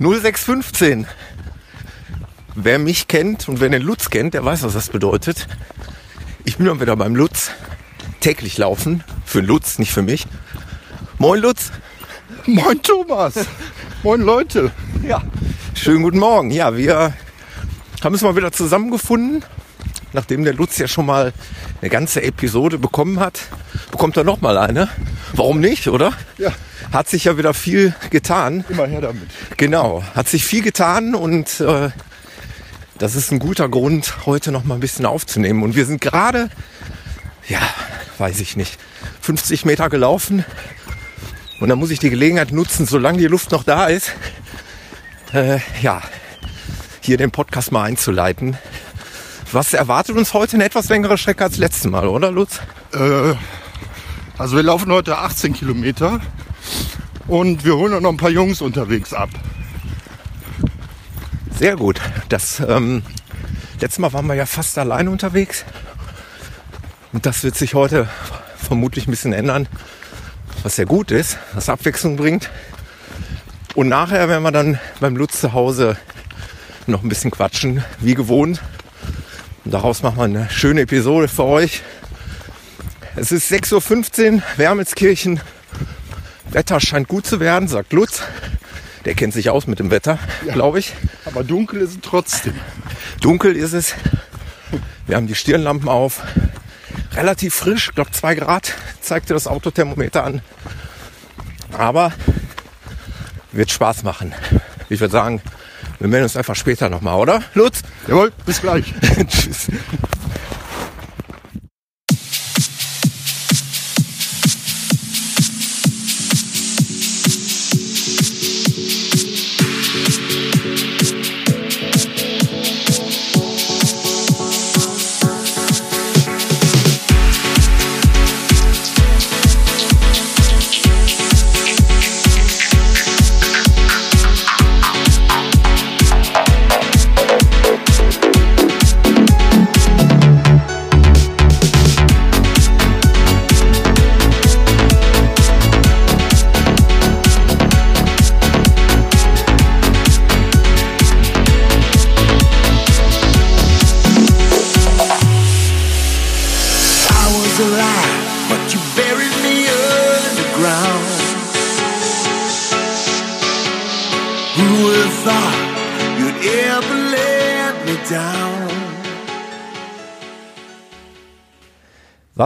0615. Wer mich kennt und wer den Lutz kennt, der weiß, was das bedeutet. Ich bin dann wieder beim Lutz. Täglich laufen. Für den Lutz, nicht für mich. Moin Lutz. Moin Thomas. Moin Leute. Ja. Schönen guten Morgen. Ja, wir haben uns mal wieder zusammengefunden. Nachdem der Lutz ja schon mal eine ganze Episode bekommen hat, bekommt er noch mal eine. Warum nicht, oder? Ja. Hat sich ja wieder viel getan. Immer her damit. Genau, hat sich viel getan und äh, das ist ein guter Grund, heute noch mal ein bisschen aufzunehmen. Und wir sind gerade, ja, weiß ich nicht, 50 Meter gelaufen. Und dann muss ich die Gelegenheit nutzen, solange die Luft noch da ist, äh, ja, hier den Podcast mal einzuleiten. Was erwartet uns heute? Eine etwas längere Strecke als letztes Mal, oder Lutz? Äh, also wir laufen heute 18 Kilometer und wir holen noch ein paar Jungs unterwegs ab. Sehr gut. Das ähm, letzte Mal waren wir ja fast allein unterwegs. Und das wird sich heute vermutlich ein bisschen ändern, was sehr gut ist, was Abwechslung bringt. Und nachher werden wir dann beim Lutz zu Hause noch ein bisschen quatschen, wie gewohnt. Und daraus machen wir eine schöne Episode für euch. Es ist 6.15 Uhr, Wermelskirchen. Wetter scheint gut zu werden, sagt Lutz. Der kennt sich aus mit dem Wetter, Ja. glaube ich. Aber dunkel ist es trotzdem. Dunkel ist es. Wir haben die Stirnlampen auf. Relativ frisch, ich glaube 2 Grad zeigte das Autothermometer an. Aber wird Spaß machen. Ich würde sagen, wir melden uns einfach später nochmal, oder? Lutz? Jawohl, bis gleich. Tschüss.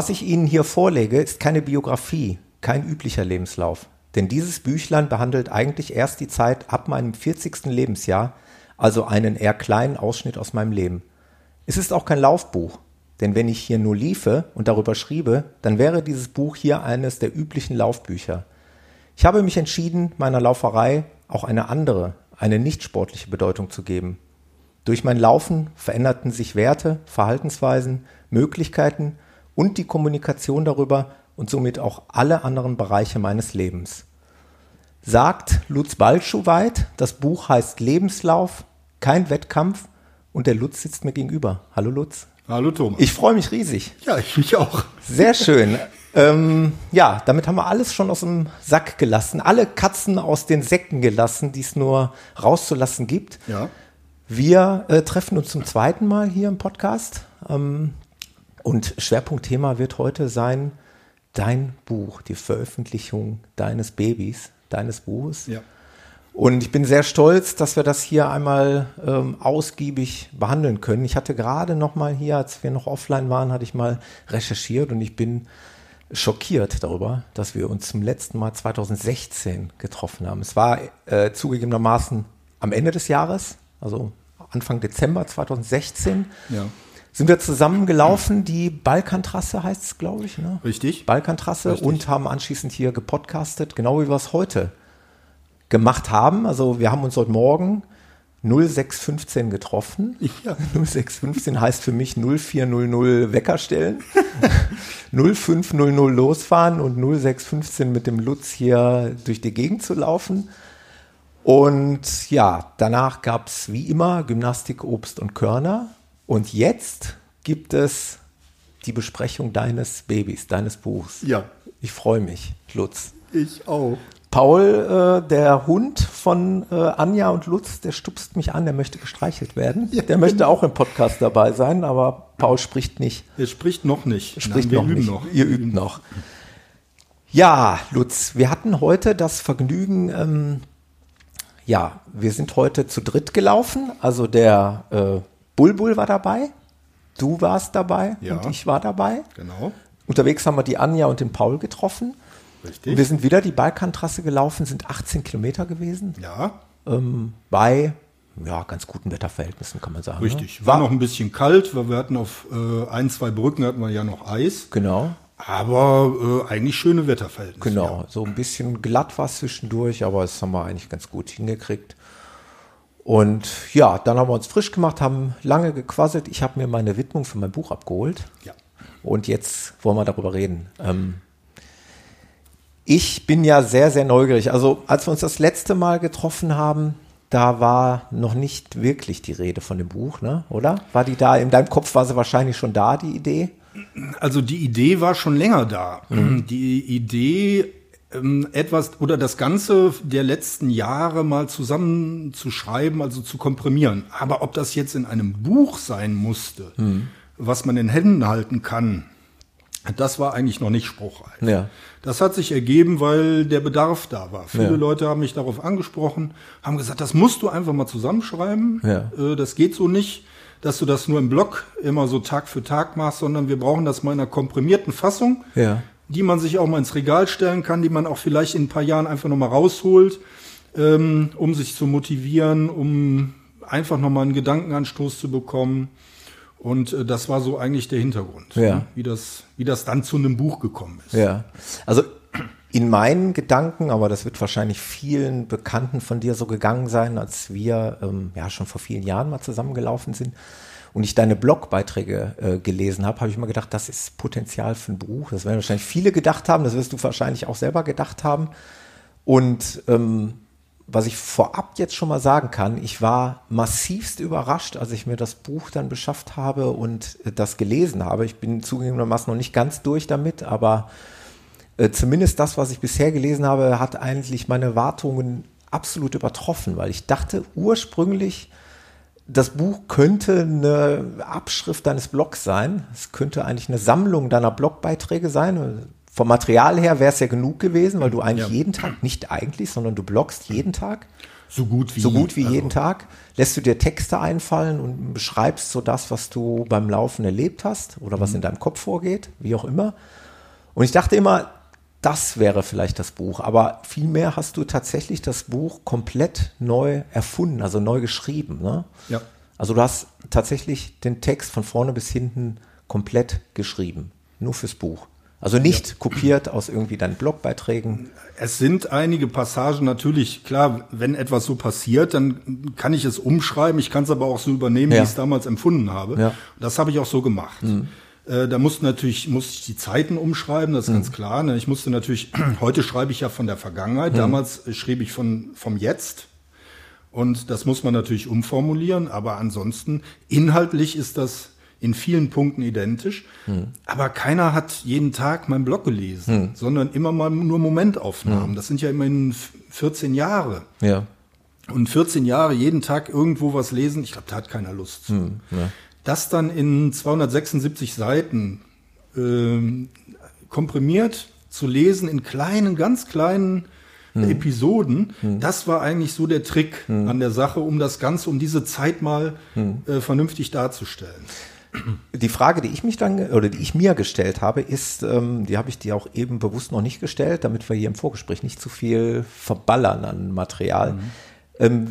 Was ich Ihnen hier vorlege, ist keine Biografie, kein üblicher Lebenslauf. Denn dieses Büchlein behandelt eigentlich erst die Zeit ab meinem 40. Lebensjahr, also einen eher kleinen Ausschnitt aus meinem Leben. Es ist auch kein Laufbuch, denn wenn ich hier nur liefe und darüber schriebe, dann wäre dieses Buch hier eines der üblichen Laufbücher. Ich habe mich entschieden, meiner Lauferei auch eine andere, eine nicht sportliche Bedeutung zu geben. Durch mein Laufen veränderten sich Werte, Verhaltensweisen, Möglichkeiten und die Kommunikation darüber und somit auch alle anderen Bereiche meines Lebens. Sagt Lutz Balschuweit, das Buch heißt Lebenslauf, kein Wettkampf und der Lutz sitzt mir gegenüber. Hallo Lutz. Hallo Thomas. Ich freue mich riesig. ja, ich mich auch. Sehr schön. ähm, ja, damit haben wir alles schon aus dem Sack gelassen. Alle Katzen aus den Säcken gelassen, die es nur rauszulassen gibt. Ja. Wir äh, treffen uns zum zweiten Mal hier im Podcast. Ähm, und Schwerpunktthema wird heute sein dein Buch, die Veröffentlichung deines Babys, deines Buches. Ja. Und ich bin sehr stolz, dass wir das hier einmal ähm, ausgiebig behandeln können. Ich hatte gerade noch mal hier, als wir noch offline waren, hatte ich mal recherchiert und ich bin schockiert darüber, dass wir uns zum letzten Mal 2016 getroffen haben. Es war äh, zugegebenermaßen am Ende des Jahres, also Anfang Dezember 2016, Ja. Sind wir zusammen gelaufen. Die Balkantrasse heißt es, glaube ich. Ne? Richtig. Balkantrasse Richtig. und haben anschließend hier gepodcastet, genau wie wir es heute gemacht haben. Also wir haben uns heute Morgen 0615 getroffen. Ja. 0615 heißt für mich 0400 Wecker stellen, 0500 losfahren und 0615 mit dem Lutz hier durch die Gegend zu laufen. Und ja, danach gab es wie immer Gymnastik, Obst und Körner. Und jetzt gibt es die Besprechung deines Babys, deines Buchs. Ja. Ich freue mich, Lutz. Ich auch. Paul, äh, der Hund von äh, Anja und Lutz, der stupst mich an, der möchte gestreichelt werden. der möchte auch im Podcast dabei sein, aber Paul spricht nicht. Er spricht noch nicht. Spricht Nein, noch nicht. noch. Ihr übt noch. Ja, Lutz, wir hatten heute das Vergnügen, ähm, ja, wir sind heute zu dritt gelaufen. Also der äh, Bulbul war dabei, du warst dabei Ja. und ich war dabei. Genau. Unterwegs haben wir die Anja und den Paul getroffen. Richtig. Wir sind wieder die Balkantrasse gelaufen, sind 18 Kilometer gewesen. ja, Ähm, bei ja, ganz guten Wetterverhältnissen, kann man sagen. richtig. Ne? War noch ein bisschen kalt, weil wir hatten auf äh, ein, zwei Brücken hatten wir ja noch Eis. Genau, Aber äh, eigentlich schöne Wetterverhältnisse. genau. So ein bisschen glatt war es zwischendurch, aber das haben wir eigentlich ganz gut hingekriegt. Und ja, dann haben wir uns frisch gemacht, haben lange gequasselt. Ich habe mir meine Widmung für mein Buch abgeholt. Ja. Und jetzt wollen wir darüber reden. Ähm, ich bin ja sehr, sehr neugierig. Also als wir uns das letzte Mal getroffen haben, da war noch nicht wirklich die Rede von dem Buch, ne? oder? War die da, in deinem Kopf war sie wahrscheinlich schon da, die Idee? Also die Idee war schon länger da. Mhm. Die Idee, ähm, etwas oder das Ganze der letzten Jahre mal zusammenzuschreiben, also zu komprimieren. Aber ob das jetzt in einem Buch sein musste, Mhm. was man in Händen halten kann, das war eigentlich noch nicht spruchreif. Ja. Das hat sich ergeben, weil der Bedarf da war. Viele Ja. Leute haben mich darauf angesprochen, haben gesagt, das musst du einfach mal zusammenschreiben. Ja. Äh, Das geht so nicht, dass du das nur im Blog immer so Tag für Tag machst, sondern wir brauchen das mal in einer komprimierten Fassung, Ja. Die man sich auch mal ins Regal stellen kann, die man auch vielleicht in ein paar Jahren einfach nochmal rausholt, ähm, um sich zu motivieren, um einfach nochmal einen Gedankenanstoß zu bekommen. Und äh, das war so eigentlich der Hintergrund, Ja. ne? wie, das, wie das dann zu einem Buch gekommen ist. Ja. Also in meinen Gedanken, aber das wird wahrscheinlich vielen Bekannten von dir so gegangen sein, als wir ähm, ja schon vor vielen Jahren mal zusammengelaufen sind und ich deine Blogbeiträge äh, gelesen habe, habe ich mal gedacht, das ist Potenzial für ein Buch. Das werden wahrscheinlich viele gedacht haben, das wirst du wahrscheinlich auch selber gedacht haben. Und ähm, was ich vorab jetzt schon mal sagen kann, ich war massivst überrascht, als ich mir das Buch dann beschafft habe und äh, das gelesen habe. Ich bin zugegebenermaßen noch nicht ganz durch damit, aber äh, zumindest das, was ich bisher gelesen habe, hat eigentlich meine Wartungen absolut übertroffen, weil ich dachte ursprünglich, das Buch könnte eine Abschrift deines Blogs sein. Es könnte eigentlich eine Sammlung deiner Blogbeiträge sein. Vom Material her wäre es ja genug gewesen, weil du eigentlich Ja. jeden Tag, nicht eigentlich, sondern du bloggst jeden Tag, So gut wie, so gut wie also, jeden Tag. Lässt du dir Texte einfallen und beschreibst so das, was du beim Laufen erlebt hast oder Mhm. was in deinem Kopf vorgeht, wie auch immer. Und ich dachte immer, das wäre vielleicht das Buch. Aber vielmehr hast du tatsächlich das Buch komplett neu erfunden, also neu geschrieben. Ne? Ja. Also du hast tatsächlich den Text von vorne bis hinten komplett geschrieben. Nur fürs Buch. Also nicht kopiert aus irgendwie deinen Blogbeiträgen. Es sind einige Passagen natürlich, klar, wenn etwas so passiert, dann kann ich es umschreiben, ich kann es aber auch so übernehmen, Ja. wie ich es damals empfunden habe. Ja. Das habe ich auch so gemacht. Äh, da musste natürlich, musste ich die Zeiten umschreiben, das ist ganz klar. Ne? Ich musste natürlich, heute schreibe ich ja von der Vergangenheit, damals äh, schrieb ich von, vom Jetzt. Und das muss man natürlich umformulieren, aber ansonsten inhaltlich ist das in vielen Punkten identisch. Aber keiner hat jeden Tag meinen Blog gelesen, sondern immer mal nur Momentaufnahmen. Das sind ja immerhin f- 14 Jahre. Ja. Und 14 Jahre jeden Tag irgendwo was lesen, ich glaube, da hat keiner Lust zu. Das dann in 276 Seiten ähm, komprimiert zu lesen in kleinen, ganz kleinen Episoden, das war eigentlich so der Trick an der Sache, um das Ganze, um diese Zeit mal äh, vernünftig darzustellen. Die Frage, die ich mich dann oder die ich mir gestellt habe, ist, ähm, die habe ich dir auch eben bewusst noch nicht gestellt, damit wir hier im Vorgespräch nicht zu viel verballern an Material. Ähm,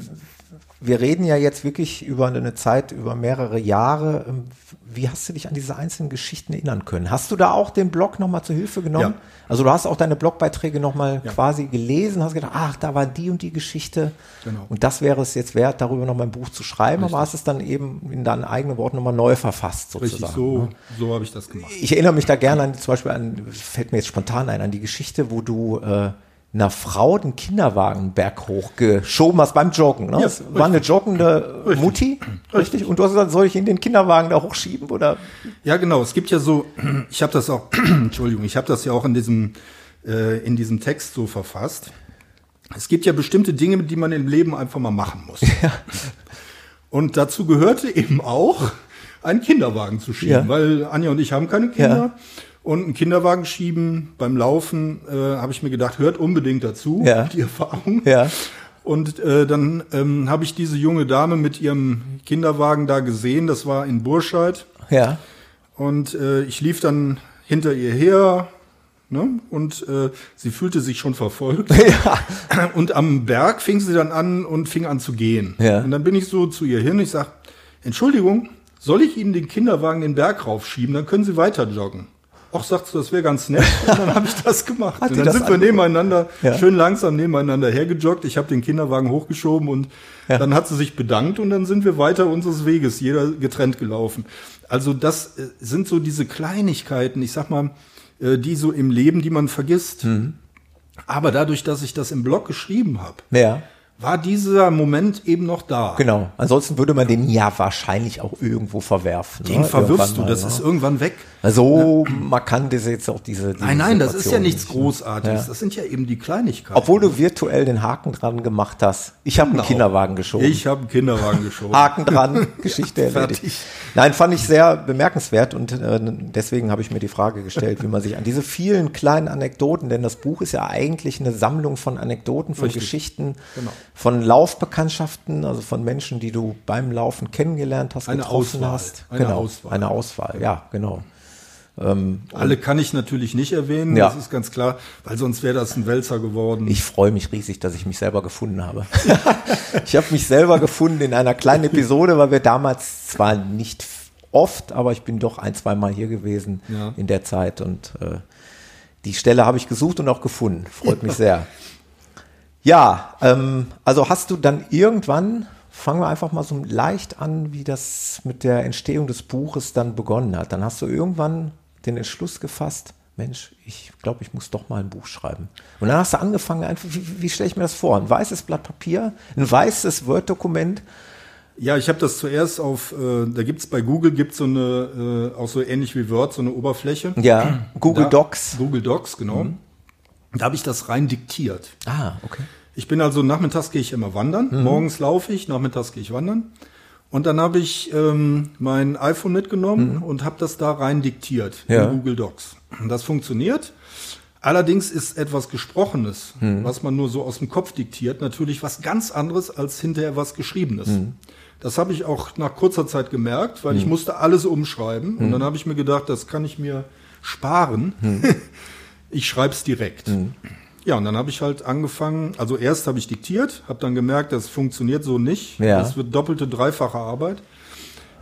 wir reden ja jetzt wirklich über eine Zeit, über mehrere Jahre. Ähm, Wie hast du dich an diese einzelnen Geschichten erinnern können? Hast du da auch den Blog nochmal zur Hilfe genommen? Ja. Also du hast auch deine Blogbeiträge nochmal Ja. quasi gelesen, hast gedacht, ach, da war die und die Geschichte. Genau. Und das wäre es jetzt wert, darüber nochmal ein Buch zu schreiben, aber hast es dann eben in deinen eigenen Worten nochmal neu verfasst sozusagen. Richtig, so, ne? so habe ich das gemacht. Ich erinnere mich da gerne an, zum Beispiel an, fällt mir jetzt spontan ein, an die Geschichte, wo du äh, einer Frau den Kinderwagen berg hoch geschoben hast beim Joggen. Ne? Ja, das war eine joggende Richtig. Mutti, richtig? Und du hast gesagt, soll ich in den Kinderwagen da hochschieben oder? Ja, genau. Es gibt ja so, ich habe das auch, Entschuldigung, ich habe das ja auch in diesem, äh, in diesem Text so verfasst. es gibt ja bestimmte Dinge, die man im Leben einfach mal machen muss. Und dazu gehörte eben auch, einen Kinderwagen zu schieben, Ja. weil Anja und ich haben keine Kinder. Ja. Und einen Kinderwagen schieben beim Laufen, äh, habe ich mir gedacht, hört unbedingt dazu, Ja. die Erfahrung. Ja. Und äh, dann ähm, habe ich diese junge Dame mit ihrem Kinderwagen da gesehen, das war in Burscheid. Ja. Und äh, ich lief dann hinter ihr her ne? und äh, sie fühlte sich schon verfolgt. Ja. Und am Berg fing sie dann an und fing an zu gehen. Ja. Und dann bin ich so zu ihr hin. Ich sag, Entschuldigung, soll ich Ihnen den Kinderwagen den Berg raufschieben? Dann können Sie weiter joggen. Ach, sagt sie, das wäre ganz nett. Und dann habe ich das gemacht. Und dann sind wir nebeneinander, Ja. schön langsam nebeneinander hergejoggt. Ich habe den Kinderwagen hochgeschoben und dann hat sie sich bedankt und dann sind wir weiter unseres Weges, jeder getrennt gelaufen. Also das äh, sind so diese Kleinigkeiten, ich sag mal, äh, die so im Leben, die man vergisst. Mhm. Aber dadurch, dass ich das im Blog geschrieben habe, Ja. War dieser Moment eben noch da. Genau. Ansonsten würde man den ja wahrscheinlich auch irgendwo verwerfen. Den ne? verwirfst du, das mal, ist ne? irgendwann weg. So markant ist jetzt auch diese. diese Nein, nein, das ist ja nichts nicht, ne? Großartiges. Ja. Das sind ja eben die Kleinigkeiten. Obwohl du virtuell den Haken dran gemacht hast. Ich habe einen Genau. Kinderwagen geschoben. Ich habe einen Kinderwagen geschoben. Haken dran, Geschichte erledigt. Fertig. Nein, fand ich sehr bemerkenswert und äh, deswegen habe ich mir die Frage gestellt, wie man sich an diese vielen kleinen Anekdoten, denn das Buch ist ja eigentlich eine Sammlung von Anekdoten, von Richtig. Geschichten, Genau. Von Laufbekanntschaften, also von Menschen, die du beim Laufen kennengelernt hast, Eine getroffen Auswahl. hast. Eine genau, Auswahl. Eine Auswahl, ja, genau. Alle kann ich natürlich nicht erwähnen, Ja. das ist ganz klar, weil sonst wäre das ein Wälzer geworden. Ich freue mich riesig, dass ich mich selber gefunden habe. ich habe mich selber gefunden in einer kleinen Episode, weil wir damals zwar nicht oft, aber ich bin doch ein, zwei Mal hier gewesen Ja. in der Zeit und äh, die Stelle habe ich gesucht und auch gefunden. Freut mich sehr. Ja, ähm, also hast du dann irgendwann, fangen wir einfach mal so leicht an, wie das mit der Entstehung des Buches dann begonnen hat. Dann hast du irgendwann den Entschluss gefasst, Mensch, ich glaube, ich muss doch mal ein Buch schreiben. Und dann hast du angefangen, einfach, wie, wie stelle ich mir das vor? Ein weißes Blatt Papier, ein weißes Word-Dokument. Ja, ich habe das zuerst auf, äh, da gibt's bei Google gibt's so eine, äh, auch so ähnlich wie Word, so eine Oberfläche. Ja, Google Da- Docs. Google Docs, genau. Da habe ich das rein diktiert. Ah, okay. Ich bin also nachmittags gehe ich immer wandern, Mhm. morgens laufe ich, nachmittags gehe ich wandern. Und dann habe ich ähm, mein iPhone mitgenommen und habe das da rein diktiert Mhm. Ja. in Google Docs. Das funktioniert. Allerdings ist etwas Gesprochenes, Mhm. was man nur so aus dem Kopf diktiert, natürlich was ganz anderes als hinterher was Geschriebenes. Mhm. Das habe ich auch nach kurzer Zeit gemerkt, weil ich musste alles umschreiben. Und dann habe ich mir gedacht, das kann ich mir sparen. ich schreibe es direkt. Ja, und dann habe ich halt angefangen, also erst habe ich diktiert, habe dann gemerkt, das funktioniert so nicht. Ja. Das wird doppelte, dreifache Arbeit.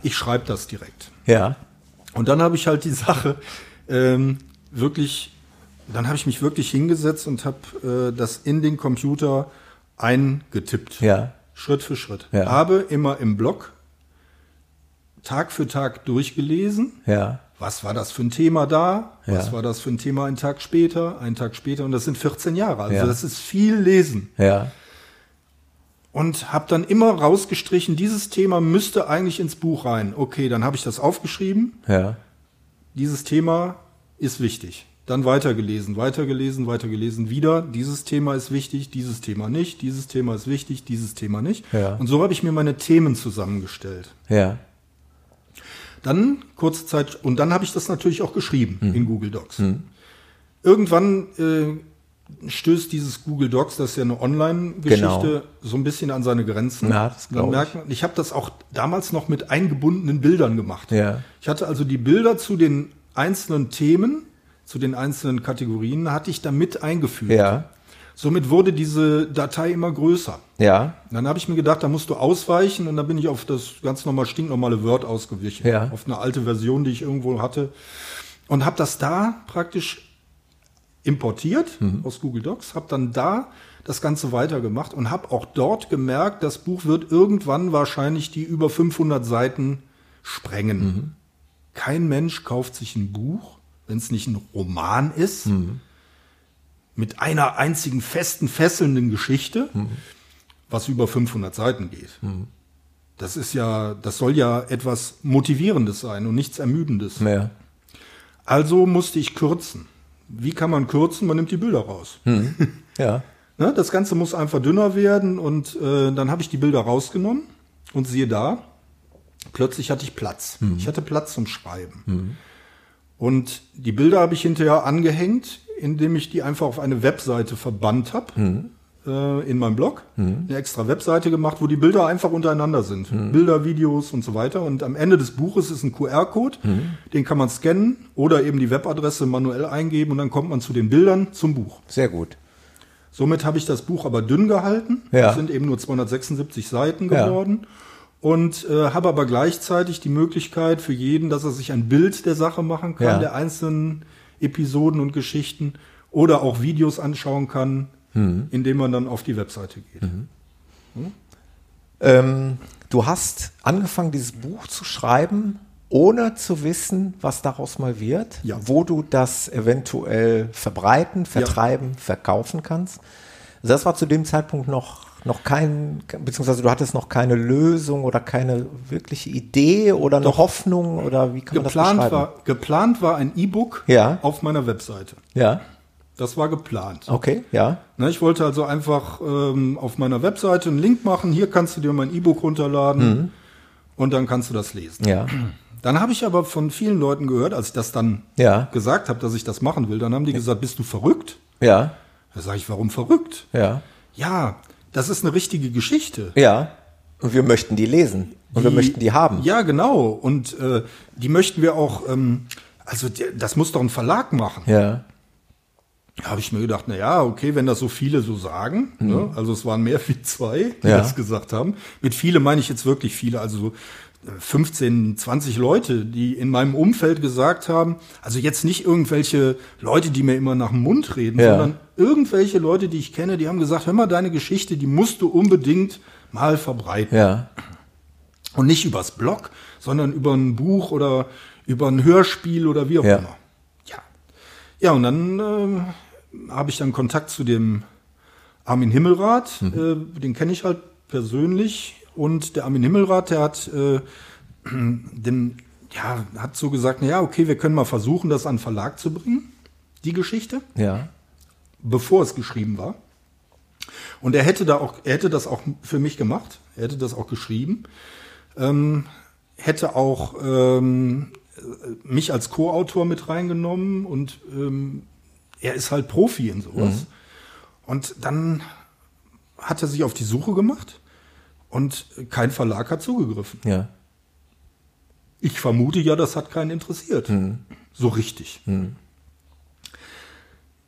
Ich schreibe das direkt. Ja. Und dann habe ich halt die Sache ähm, wirklich, dann habe ich mich wirklich hingesetzt und habe äh, das in den Computer eingetippt. Ja. Schritt für Schritt. Ja. Habe immer im Blog Tag für Tag durchgelesen. Ja. Was war das für ein Thema da? Was Ja. war das für ein Thema einen Tag später? Einen Tag später. Und das sind 14 Jahre. Also Ja. das ist viel Lesen. Ja. Und habe dann immer rausgestrichen, dieses Thema müsste eigentlich ins Buch rein. Okay, dann habe ich das aufgeschrieben. Ja. Dieses Thema ist wichtig. Dann weitergelesen, weitergelesen, weitergelesen, wieder. Dieses Thema ist wichtig, dieses Thema nicht, dieses Thema ist wichtig, dieses Thema nicht. Ja. Und so habe ich mir meine Themen zusammengestellt. Ja. Dann kurze Zeit und dann habe ich das natürlich auch geschrieben Hm. in Google Docs. Irgendwann äh, stößt dieses Google Docs, das ist ja eine Online-Geschichte, Genau. so ein bisschen an seine Grenzen. Ja, das Dann ich. merkt man, ich habe das auch damals noch mit eingebundenen Bildern gemacht. Ja. Ich hatte also die Bilder zu den einzelnen Themen, zu den einzelnen Kategorien, hatte ich da mit eingefügt. Ja. Somit wurde diese Datei immer größer. Ja. Dann habe ich mir gedacht, da musst du ausweichen und dann bin ich auf das ganz normal stinknormale Word ausgewichen. Ja. Auf eine alte Version, die ich irgendwo hatte. Und habe das da praktisch importiert Mhm. aus Google Docs, habe dann da das Ganze weitergemacht und habe auch dort gemerkt, das Buch wird irgendwann wahrscheinlich die über 500 Seiten sprengen. Mhm. Kein Mensch kauft sich ein Buch, wenn es nicht ein Roman ist, Mhm. Mit einer einzigen festen, fesselnden Geschichte, was über 500 Seiten geht. Das ist ja, das soll ja etwas Motivierendes sein und nichts Ermüdendes. Ja. Also musste ich kürzen. Wie kann man kürzen? Man nimmt die Bilder raus. Ja. Ne, das Ganze muss einfach dünner werden und äh, dann habe ich die Bilder rausgenommen und siehe da, plötzlich hatte ich Platz. Ich hatte Platz zum Schreiben. Und die Bilder habe ich hinterher angehängt, indem ich die einfach auf eine Webseite verbannt habe. Äh, in meinem Blog eine extra Webseite gemacht, wo die Bilder einfach untereinander sind. Bilder, Videos und so weiter. Und am Ende des Buches ist ein QR-Code, den kann man scannen oder eben die Webadresse manuell eingeben und dann kommt man zu den Bildern zum Buch. Sehr gut. Somit habe ich das Buch aber dünn gehalten. Ja. Es sind eben nur 276 Seiten Ja. geworden. Und äh, habe aber gleichzeitig die Möglichkeit für jeden, dass er sich ein Bild der Sache machen kann, Ja. der einzelnen Episoden und Geschichten oder auch Videos anschauen kann, Hm. indem man dann auf die Webseite geht. Ähm, du hast angefangen, dieses Buch zu schreiben, ohne zu wissen, was daraus mal wird, Ja. wo du das eventuell verbreiten, vertreiben, verkaufen kannst. Das war zu dem Zeitpunkt noch, noch kein, beziehungsweise du hattest noch keine Lösung oder keine wirkliche Idee oder eine Hoffnung oder wie kann man Geplant das beschreiben? war, geplant war ein E-Book Ja. auf meiner Webseite. Ja, Das war geplant. okay, ja, Ne, ich wollte also einfach ähm, auf meiner Webseite einen Link machen. Hier kannst du dir mein E-Book runterladen und dann kannst du das lesen. Mhm. ja, Dann habe ich aber von vielen Leuten gehört, als ich das dann Ja. gesagt habe, dass ich das machen will, dann haben die gesagt, bist du verrückt? ja, Da sage ich, warum verrückt? ja, Ja, das ist eine richtige Geschichte. ja. Und wir möchten die lesen und wir möchten die haben. Ja, genau. Und äh, die möchten wir auch, ähm, also die, das muss doch ein Verlag machen. Ja, Da habe ich mir gedacht, na ja, okay, wenn das so viele so sagen, ne, also es waren mehr wie zwei, die Mhm. Ja. das gesagt haben. Mit viele meine ich jetzt wirklich viele, also so 15, 20 Leute, die in meinem Umfeld gesagt haben, also jetzt nicht irgendwelche Leute, die mir immer nach dem Mund reden, Ja. sondern irgendwelche Leute, die ich kenne, die haben gesagt, hör mal, deine Geschichte, die musst du unbedingt mal verbreiten. ja, Und nicht übers Blog, sondern über ein Buch oder über ein Hörspiel oder wie auch Ja. immer. Ja. Ja, und dann äh, habe ich dann Kontakt zu dem Armin Himmelrath, Mhm. äh, den kenne ich halt persönlich. Und der Armin Himmelrath, der hat äh, den, ja, hat so gesagt, na ja, okay, wir können mal versuchen, das an Verlag zu bringen, die Geschichte ja, bevor es geschrieben war. Und er hätte da auch, er hätte das auch für mich gemacht. Er hätte das auch geschrieben. Ähm, hätte auch ähm, mich als Co-Autor mit reingenommen und ähm, er ist halt Profi in sowas. Und dann hat er sich auf die Suche gemacht und kein Verlag hat zugegriffen. ja, Ich vermute ja, das hat keinen interessiert. So richtig.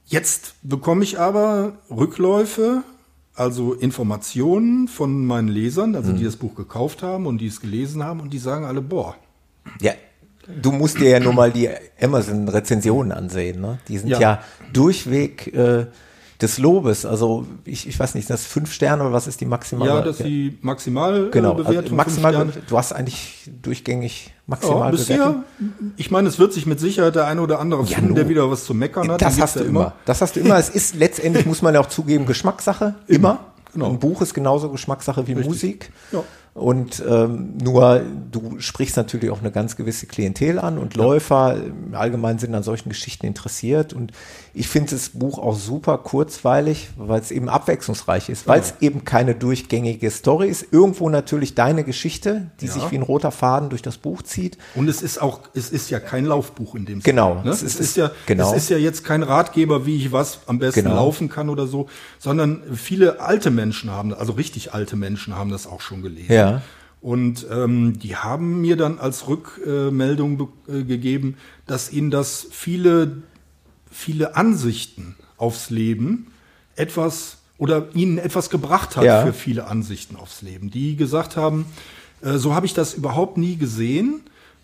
Jetzt bekomme ich aber Rückläufe, also Informationen von meinen Lesern, also die das Buch gekauft haben und die es gelesen haben und die sagen alle, boah, Ja, du musst dir ja nur mal die Amazon-Rezensionen ansehen. Ne? Die sind ja, Ja. durchweg äh, des Lobes. Also ich, ich weiß nicht, sind das fünf Sterne oder was ist die maximale? ja, das ist die genau, äh, also Bewertung, maximal. fünf Sterne. Du hast eigentlich durchgängig Ja, maximal bisher, bewertet. ich meine, es wird sich mit Sicherheit der eine oder andere finden, nun. der wieder was zu meckern hat. Das hast du ja immer. Das hast du immer. Es ist letztendlich, muss man ja auch zugeben, Geschmackssache. Immer. Genau. Ein Buch ist genauso Geschmackssache wie Musik. Ja. Und ähm, nur du sprichst natürlich auch eine ganz gewisse Klientel an und Läufer im Allgemeinen sind an solchen Geschichten interessiert. Und ich finde das Buch auch super kurzweilig, weil es eben abwechslungsreich ist, weil es eben keine durchgängige Story ist. Irgendwo natürlich deine Geschichte, die sich wie ein roter Faden durch das Buch zieht. Und es ist auch, es ist ja kein Laufbuch in dem Genau. Sinne. Ne? Es Es, ist- ist, ja, genau. es ist ja jetzt kein Ratgeber, wie ich was am besten Genau. laufen kann oder so, sondern viele alte Menschen haben, also richtig alte Menschen haben das auch schon gelesen. Ja. Und ähm, die haben mir dann als Rückmeldung äh, gegeben, dass ihnen das viele, viele Ansichten aufs Leben etwas oder ihnen etwas gebracht hat Ja. für viele Ansichten aufs Leben, die gesagt haben, äh, so habe ich das überhaupt nie gesehen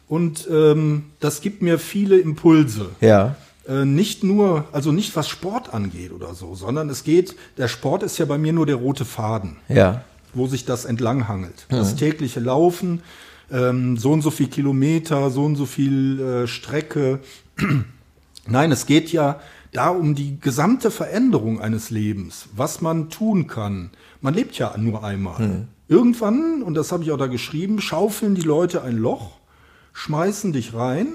und ähm, das gibt mir viele Impulse. Ja. Äh, nicht nur, also nicht was Sport angeht oder so, sondern es geht, der Sport ist ja bei mir nur der rote Faden Ja. Wo sich das entlanghangelt. Das tägliche Laufen, ähm, so und so viel Kilometer, so und so viel äh, Strecke. Nein, es geht ja da um die gesamte Veränderung eines Lebens, was man tun kann. Man lebt ja nur einmal. Irgendwann, und das habe ich auch da geschrieben, schaufeln die Leute ein Loch, schmeißen dich rein,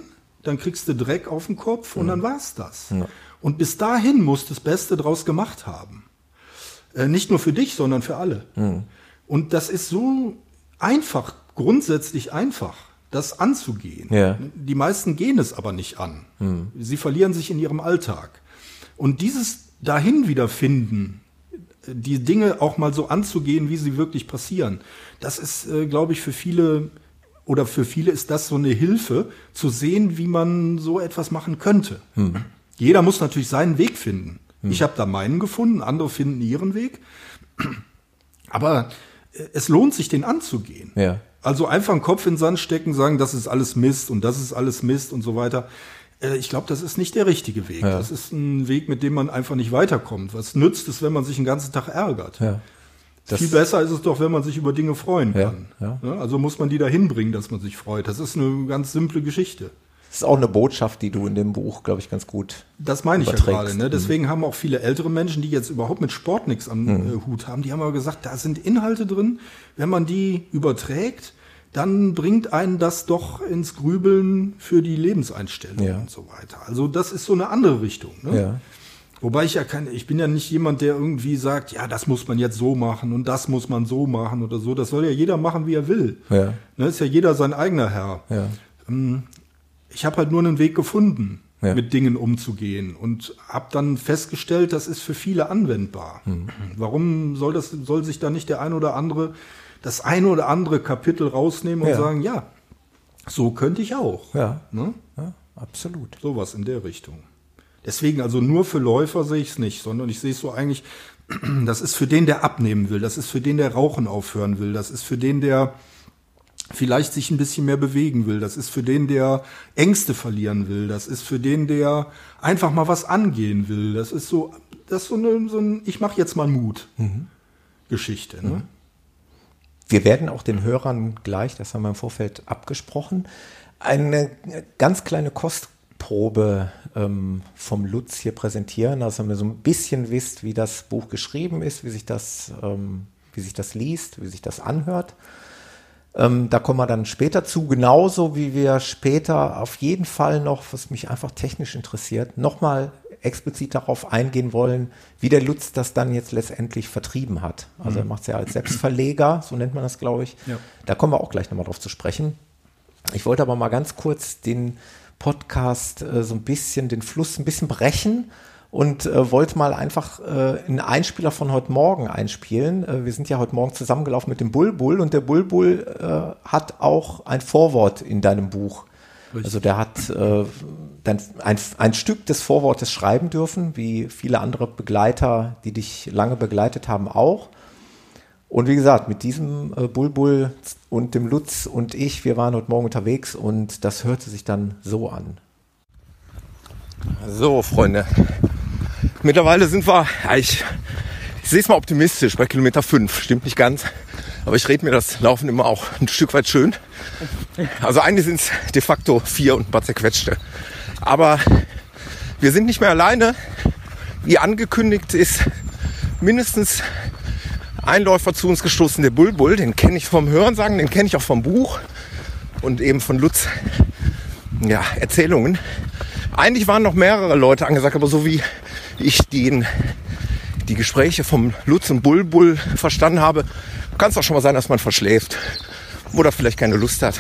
dann kriegst du Dreck auf den Kopf und dann war's das. Und bis dahin musst du das Beste draus gemacht haben. Äh, nicht nur für dich, sondern für alle. Und das ist so einfach, grundsätzlich einfach, das anzugehen. Ja. Die meisten gehen es aber nicht an. Sie verlieren sich in ihrem Alltag. Und dieses dahin wiederfinden, die Dinge auch mal so anzugehen, wie sie wirklich passieren, das ist, äh, glaube ich, für viele oder für viele ist das so eine Hilfe, zu sehen, wie man so etwas machen könnte. Jeder muss natürlich seinen Weg finden. Ich habe da meinen gefunden, andere finden ihren Weg. Aber es lohnt sich, den anzugehen. Ja. Also einfach einen Kopf in den Sand stecken, sagen, das ist alles Mist und das ist alles Mist und so weiter. Äh, Ich glaube, das ist nicht der richtige Weg. Ja. Das ist ein Weg, mit dem man einfach nicht weiterkommt. Was nützt es, wenn man sich den ganzen Tag ärgert? Ja. Das- Viel besser ist es doch, wenn man sich über Dinge freuen kann. ja. Ja, Also muss man die dahin bringen, dass man sich freut. Das ist eine ganz simple Geschichte. Das ist auch eine Botschaft, die du in dem Buch, glaube ich, ganz gut. Das meine ich ja gerade. Ne? Deswegen haben auch viele ältere Menschen, die jetzt überhaupt mit Sport nichts am Mhm. äh, Hut haben, die haben aber gesagt, da sind Inhalte drin. Wenn man die überträgt, dann bringt einen das doch ins Grübeln für die Lebenseinstellung Ja. und so weiter. Also das ist so eine andere Richtung. Ne? Ja. Wobei ich ja keine, ich bin ja nicht jemand, der irgendwie sagt, ja, das muss man jetzt so machen und das muss man so machen oder so. Das soll ja jeder machen, wie er will. Ja. Ne, ist ja jeder sein eigener Herr. Ja. Ich habe halt nur einen Weg gefunden, Ja. mit Dingen umzugehen und habe dann festgestellt, das ist für viele anwendbar. Mhm. Warum soll das soll sich da nicht der ein oder andere das ein oder andere Kapitel rausnehmen und Ja. sagen, ja, so könnte ich auch. Ja. Ne? ja, absolut. Sowas in der Richtung. Deswegen, also nur für Läufer sehe ich es nicht, sondern ich sehe es so eigentlich, das ist für den, der abnehmen will, das ist für den, der Rauchen aufhören will, das ist für den, der vielleicht sich ein bisschen mehr bewegen will, das ist für den, der Ängste verlieren will, das ist für den, der einfach mal was angehen will. Das ist so, das ist so, eine, so ein, ich mache jetzt mal Mut. Geschichte. Ne? Wir werden auch den Hörern gleich, das haben wir im Vorfeld abgesprochen, eine ganz kleine Kostprobe ähm, vom Lutz hier präsentieren, dass ihr so ein bisschen wisst, wie das Buch geschrieben ist, wie sich das, ähm, wie sich das liest, wie sich das anhört. Ähm, da kommen wir dann später zu, genauso wie wir später auf jeden Fall noch, was mich einfach technisch interessiert, nochmal explizit darauf eingehen wollen, wie der Lutz das dann jetzt letztendlich vertrieben hat. Also er macht es ja als Selbstverleger, so nennt man das, glaube ich. Ja. Da kommen wir auch gleich nochmal drauf zu sprechen. Ich wollte aber mal ganz kurz den Podcast äh, so ein bisschen, den Fluss ein bisschen brechen und äh, wollte mal einfach äh, einen Einspieler von heute Morgen einspielen. Äh, wir sind ja heute Morgen zusammengelaufen mit dem Bulbul und der Bulbul äh, hat auch ein Vorwort in deinem Buch. Also der hat äh, dann ein, ein Stück des Vorwortes schreiben dürfen, wie viele andere Begleiter, die dich lange begleitet haben, auch. Und wie gesagt, mit diesem äh, Bulbul und dem Lutz und ich, wir waren heute Morgen unterwegs und das hörte sich dann so an. So, Freunde. Mittlerweile sind wir, ja, ich, ich sehe es mal optimistisch, bei Kilometer 5. Stimmt nicht ganz. Aber ich rede mir das Laufen immer auch ein Stück weit schön. Also eigentlich sind es de facto vier und ein paar zerquetschte. Aber wir sind nicht mehr alleine. Wie angekündigt ist mindestens ein Läufer zu uns gestoßen, der Bulbul. Den kenne ich vom Hörensagen, den kenne ich auch vom Buch und eben von Lutz ja, Erzählungen. Eigentlich waren noch mehrere Leute angesagt, aber so wie ich den, die Gespräche vom Lutz und Bulbul verstanden habe, kann es auch schon mal sein, dass man verschläft oder vielleicht keine Lust hat.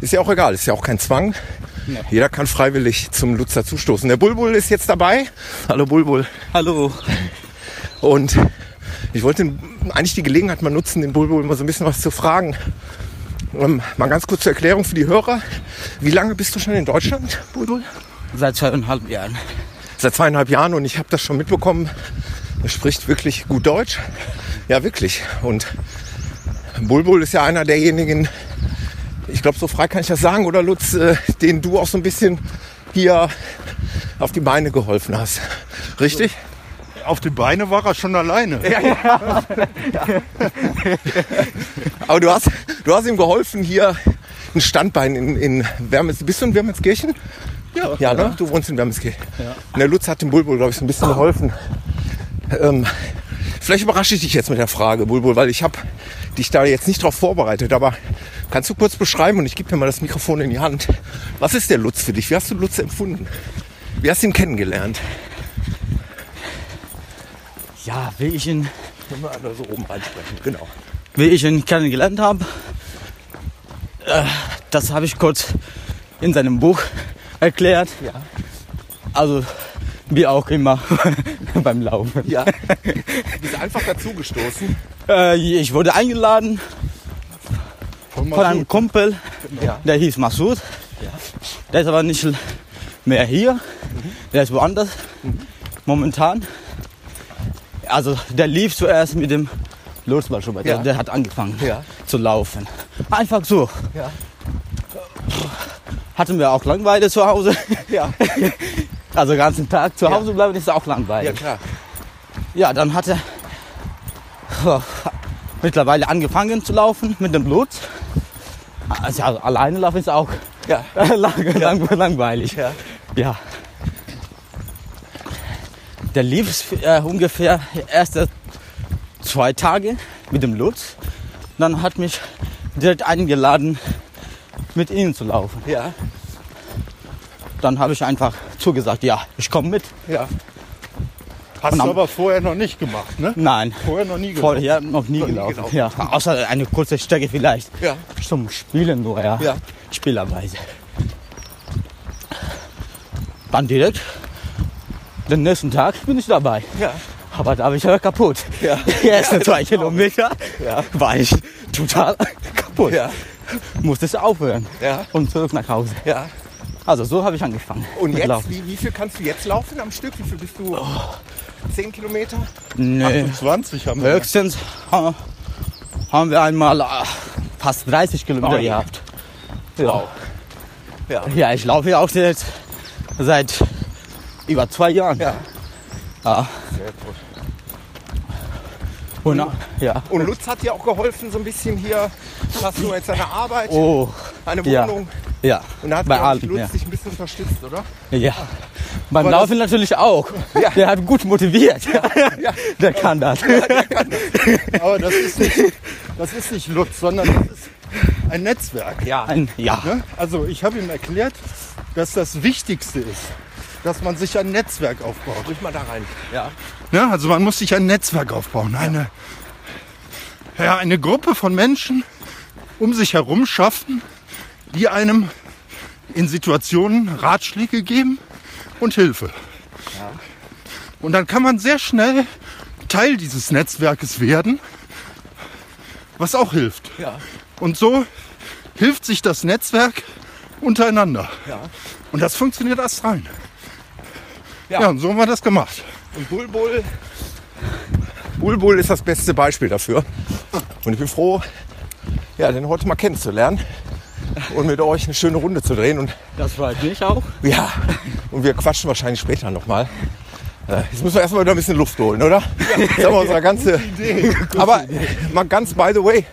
Ist ja auch egal, ist ja auch kein Zwang. Jeder kann freiwillig zum Lutz dazustoßen. Der Bulbul ist jetzt dabei. Hallo Bulbul. Hallo. Und ich wollte eigentlich die Gelegenheit mal nutzen, den Bulbul mal so ein bisschen was zu fragen. Ähm, mal ganz kurz zur Erklärung für die Hörer. Wie lange bist du schon in Deutschland, Bulbul? Seit zweieinhalb Jahren. Seit zweieinhalb Jahren und ich habe das schon mitbekommen. Er spricht wirklich gut Deutsch. Ja, wirklich. Und Bulbul ist ja einer derjenigen, ich glaube, so frei kann ich das sagen, oder Lutz, äh, den du auch so ein bisschen hier auf die Beine geholfen hast. Richtig? Auf die Beine war er schon alleine. Aber du hast, du hast ihm geholfen, hier ein Standbein in, in Wermitz. Bist du in Wermitzkirchen? Ja, Ja, ne? Du wohnst in Wermitzkirchen. Und der Lutz hat dem Bulbul, glaube ich, so ein bisschen geholfen. Ähm, vielleicht überrasche ich dich jetzt mit der Frage, Bulbul, weil ich habe dich da jetzt nicht drauf vorbereitet. Aber kannst du kurz beschreiben, und ich gebe dir mal das Mikrofon in die Hand, was ist der Lutz für dich? Wie hast du Lutz empfunden? Wie hast du ihn kennengelernt? Ja, wie ich ihn da so oben reinsprechen, genau. wie ich ihn kennengelernt habe, äh, das habe ich kurz in seinem Buch erklärt. Ja. Also wie auch immer beim Laufen. Ja. Du bist einfach dazugestoßen. Äh, ich wurde eingeladen von einem Kumpel, Ja. der hieß Masud. Der ist aber nicht mehr hier. Der ist woanders. Momentan. Also der lief zuerst mit dem Losballschubert. Ja. Der, der hat angefangen Ja. zu laufen. Einfach so. Ja. Hatten wir auch Langeweile zu Hause. Ja. Also den ganzen Tag zu Hause bleiben ist auch langweilig. Ja, klar. Ja, dann hat er oh, mittlerweile angefangen zu laufen mit dem Blut. Also alleine laufen ist auch Ja. lang, lang, langweilig. Ja. Ja. Der lief äh, ungefähr erste zwei Tage mit dem Lutz. Dann hat mich direkt eingeladen, mit ihnen zu laufen. Ja. Dann habe ich einfach zugesagt, ja, ich komme mit. Ja. Hast du aber vorher noch nicht gemacht, ne? Nein, Vorher noch nie gemacht. vorher noch nie nie gelaufen. gelaufen. Ja, außer eine kurze Strecke vielleicht. Ja. Zum Spielen nur, ja. Ja. Spielerweise. Dann direkt. Den nächsten Tag bin ich dabei. Ja. Aber da war ich ja kaputt. Ja. Die ersten zwei Kilometer war ich total kaputt. Ja. Musste ich aufhören Ja. und zurück nach Hause. Ja. Also so habe ich angefangen. Und jetzt, wie, wie viel kannst du jetzt laufen am Stück? Wie viel bist du? Zehn Kilometer? Nee, 20 haben wir. höchstens ha, haben wir einmal ah, fast 30 Kilometer Oh gehabt. Ja. Ja. ja, ich laufe ja auch jetzt seit über zwei Jahren. Ja. Ja. Sehr gut. Und, ja. Und Lutz hat dir auch geholfen, so ein bisschen hier. Hast du jetzt eine Arbeit, Oh, eine ja. Wohnung? ja. Und da hat Bei allem, Lutz ja. dich ein bisschen unterstützt, oder? Ja. Beim Aber das- Laufen natürlich auch. Ja. Der hat gut motiviert. Ja. Der kann das. Aber das ist nicht, das ist nicht Lutz, sondern das ist ein Netzwerk. Ja. Ein, ja. Ne? Also ich habe ihm erklärt, dass das Wichtigste ist, dass man sich ein Netzwerk aufbaut. Ruhig mal da rein. Ja. Ne? Also man muss sich ein Netzwerk aufbauen, eine, ja, eine Gruppe von Menschen um sich herum schaffen, die einem in Situationen Ratschläge geben und Hilfe. Und dann kann man sehr schnell Teil dieses Netzwerkes werden, was auch hilft. Ja. Und so hilft sich das Netzwerk untereinander. Ja. Und das funktioniert erst rein. Ja. Ja, und so haben wir das gemacht. Und Bulbul. Bulbul ist das beste Beispiel dafür. Und ich bin froh, ja, den heute mal kennenzulernen und mit euch eine schöne Runde zu drehen. Und Das freut mich auch. ja, und wir quatschen wahrscheinlich später nochmal. Äh, Jetzt müssen wir erstmal wieder ein bisschen Luft holen, oder? Jetzt haben wir unsere ganze. Aber mal ganz by the way,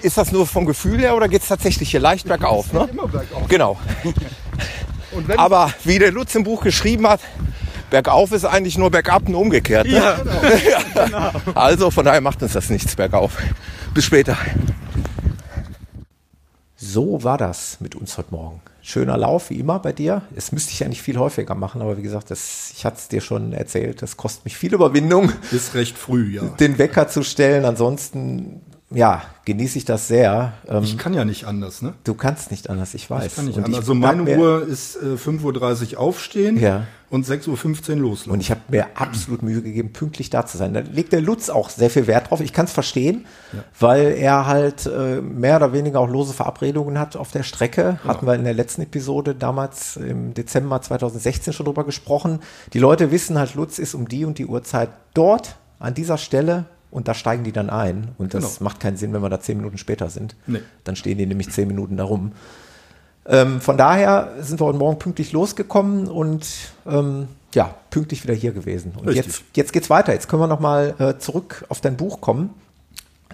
ist das nur vom Gefühl her oder geht es tatsächlich hier leicht bergauf? Ne? Immer bergauf. Genau. Und wenn Aber wie der Lutz im Buch geschrieben hat, bergauf ist eigentlich nur bergab und umgekehrt. Ne? Ja. Also von daher macht uns das nichts bergauf. Bis später. So war das mit uns heute Morgen. Schöner Lauf, wie immer bei dir. Das müsste ich eigentlich viel häufiger machen, aber wie gesagt, das, ich hatte es dir schon erzählt, das kostet mich viel Überwindung, ist recht früh, ja. den Wecker zu stellen. Ansonsten, ja, genieße ich das sehr. Ähm, Ich kann ja nicht anders, ne? du kannst nicht anders, ich weiß. Ich kann nicht Und anders. Also meine Uhr ist äh, 5.30 Uhr aufstehen Ja. und 6.15 Uhr loslaufen. Und ich habe mir absolut Mühe gegeben, pünktlich da zu sein. Da legt der Lutz auch sehr viel Wert drauf. Ich kann es verstehen, weil er halt äh, mehr oder weniger auch lose Verabredungen hat auf der Strecke. Hatten wir in der letzten Episode damals im Dezember 2016 schon drüber gesprochen. Die Leute wissen halt, Lutz ist um die und die Uhrzeit dort, an dieser Stelle. Und da steigen die dann ein. Und das Genau. macht keinen Sinn, wenn wir da zehn Minuten später sind. Nee. Dann stehen die nämlich zehn Minuten da rum. Ähm, von daher sind wir heute Morgen pünktlich losgekommen und ähm, ja, pünktlich wieder hier gewesen. Und Richtig. jetzt, jetzt geht's weiter. Jetzt können wir nochmal äh, zurück auf dein Buch kommen.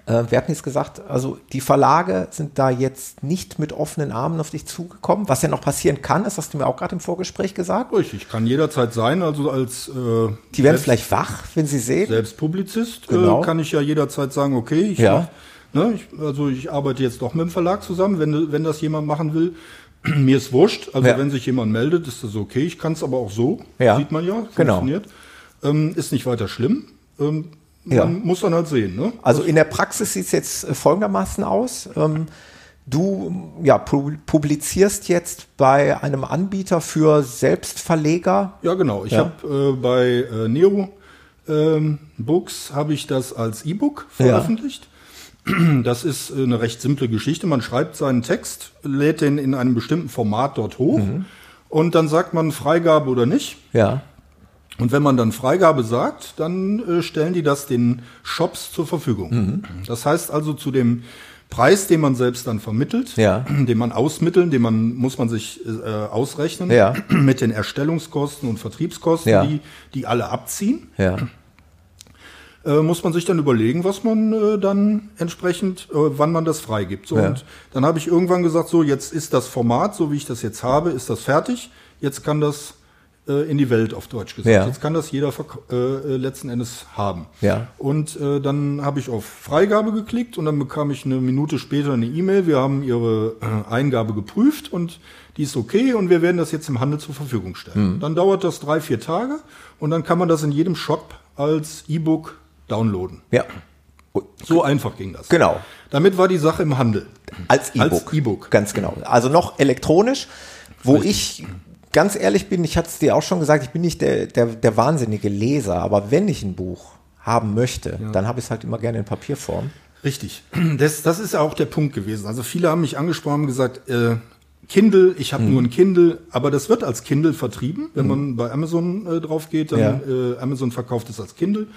Äh, wir hatten jetzt gesagt, also die Verlage sind da jetzt nicht mit offenen Armen auf dich zugekommen. Was ja noch passieren kann, das hast du mir auch gerade im Vorgespräch gesagt. Richtig, kann jederzeit sein. Also als äh, Die werden Selbst- vielleicht wach, wenn sie sehen. Selbstpublizist Genau. äh, kann ich ja jederzeit sagen, okay, ich, Ja. mach, ne, ich, also ich arbeite jetzt doch mit dem Verlag zusammen, wenn, wenn das jemand machen will. Mir ist wurscht, also Ja. wenn sich jemand meldet, ist das okay. Ich kann es aber auch so, Ja. sieht man ja, Genau. funktioniert. Ähm, ist nicht weiter schlimm. Ähm, Ja. man muss dann halt sehen. Ne? Also in der Praxis sieht es jetzt äh, folgendermaßen aus. Ähm, du ja, pu- publizierst jetzt bei einem Anbieter für Selbstverleger. Ja, genau. Ich Ja. habe äh, bei äh, Nero ähm, Books habe ich das als E-Book Ja. veröffentlicht. Das ist äh, eine recht simple Geschichte. Man schreibt seinen Text, lädt den in einem bestimmten Format dort hoch Mhm. und dann sagt man Freigabe oder nicht. Ja. Und wenn man dann Freigabe sagt, dann äh, stellen die das den Shops zur Verfügung. Mhm. Das heißt also zu dem Preis, den man selbst dann vermittelt, Ja. den man ausmitteln, den man muss man sich äh, ausrechnen Ja. mit den Erstellungskosten und Vertriebskosten, Ja. die die alle abziehen. Ja. Äh, muss man sich dann überlegen, was man äh, dann entsprechend, äh, wann man das freigibt. So. Und dann habe ich irgendwann gesagt, so jetzt ist das Format, so wie ich das jetzt habe, ist das fertig. Jetzt kann das äh, in die Welt auf Deutsch gesagt. Ja. Jetzt kann das jeder äh, äh, letzten Endes haben. Ja. Und äh, dann habe ich auf Freigabe geklickt und dann bekam ich eine Minute später eine E-Mail. Wir haben Ihre äh, Eingabe geprüft und die ist okay und wir werden das jetzt im Handel zur Verfügung stellen. Mhm. Dann dauert das drei, vier Tage und dann kann man das in jedem Shop als E-Book downloaden. Ja. So einfach ging das. Genau. Damit war die Sache im Handel. Als E-Book. Als E-Book. Ganz genau. Also noch elektronisch, wo ich ganz ehrlich bin, ich hatte es dir auch schon gesagt, ich bin nicht der, der, der wahnsinnige Leser, aber wenn ich ein Buch haben möchte, dann habe ich es halt immer gerne in Papierform. Richtig. Das, das ist ja auch der Punkt gewesen. Also viele haben mich angesprochen und gesagt, äh, Kindle, ich habe nur ein Kindle, aber das wird als Kindle vertrieben. Wenn man bei Amazon äh, drauf geht, dann Ja. äh, Amazon verkauft es als Kindle.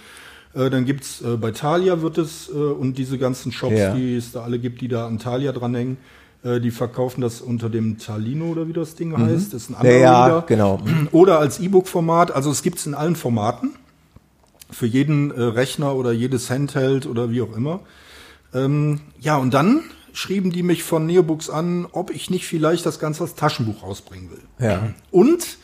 Äh, dann gibt's äh, bei Thalia wird es äh, und diese ganzen Shops, Ja. die es da alle gibt, die da an Thalia dranhängen, äh, die verkaufen das unter dem Talino oder wie das Ding heißt. Das ist ein anderer Mhm. Ja, Reader. genau. Oder als E-Book-Format. Also es gibt's in allen Formaten. Für jeden äh, Rechner oder jedes Handheld oder wie auch immer. Ähm, ja, und dann schrieben die mich von Neobooks an, ob ich nicht vielleicht das Ganze als Taschenbuch rausbringen will. Ja. Und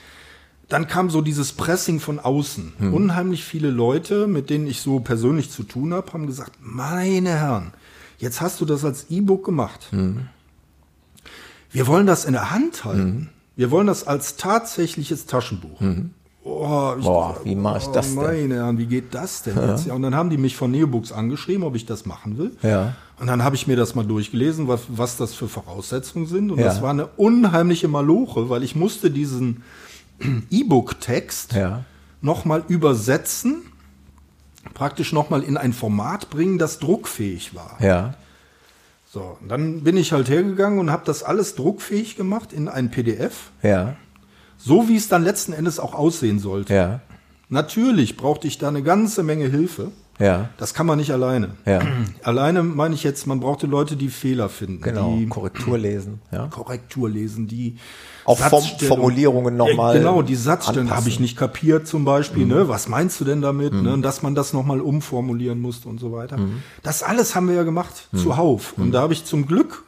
dann kam so dieses Pressing von außen. Unheimlich viele Leute, mit denen ich so persönlich zu tun habe, haben gesagt, meine Herren, jetzt hast du das als E-Book gemacht. Wir wollen das in der Hand halten. Wir wollen das als tatsächliches Taschenbuch. Oh, ich Boah, wie mach ich oh, das denn? Meine Herren, wie geht das denn jetzt? Ja, und dann haben die mich von Neobooks angeschrieben, ob ich das machen will. Ja. Und dann habe ich mir das mal durchgelesen, was, was das für Voraussetzungen sind. Und Ja. das war eine unheimliche Maloche, weil ich musste diesen E-Book-Text Ja. nochmal übersetzen, praktisch nochmal in ein Format bringen, das druckfähig war. Ja. So, und dann bin ich halt hergegangen und habe das alles druckfähig gemacht in ein PDF, Ja. so wie es dann letzten Endes auch aussehen sollte. Ja. Natürlich brauchte ich da eine ganze Menge Hilfe. Ja. Das kann man nicht alleine. Ja. Alleine meine ich jetzt, man brauchte Leute, die Fehler finden, Genau. die Korrektur lesen. Ja. Korrektur lesen, die Auch Form- Formulierungen noch Ja, Genau, die Satzstellen. Mhm. habe ich nicht kapiert zum Beispiel. Ne? Was meinst du denn damit? Ne? Und dass man das nochmal umformulieren musste und so weiter. Mhm. Das alles haben wir ja gemacht, zuhauf. Und da habe ich zum Glück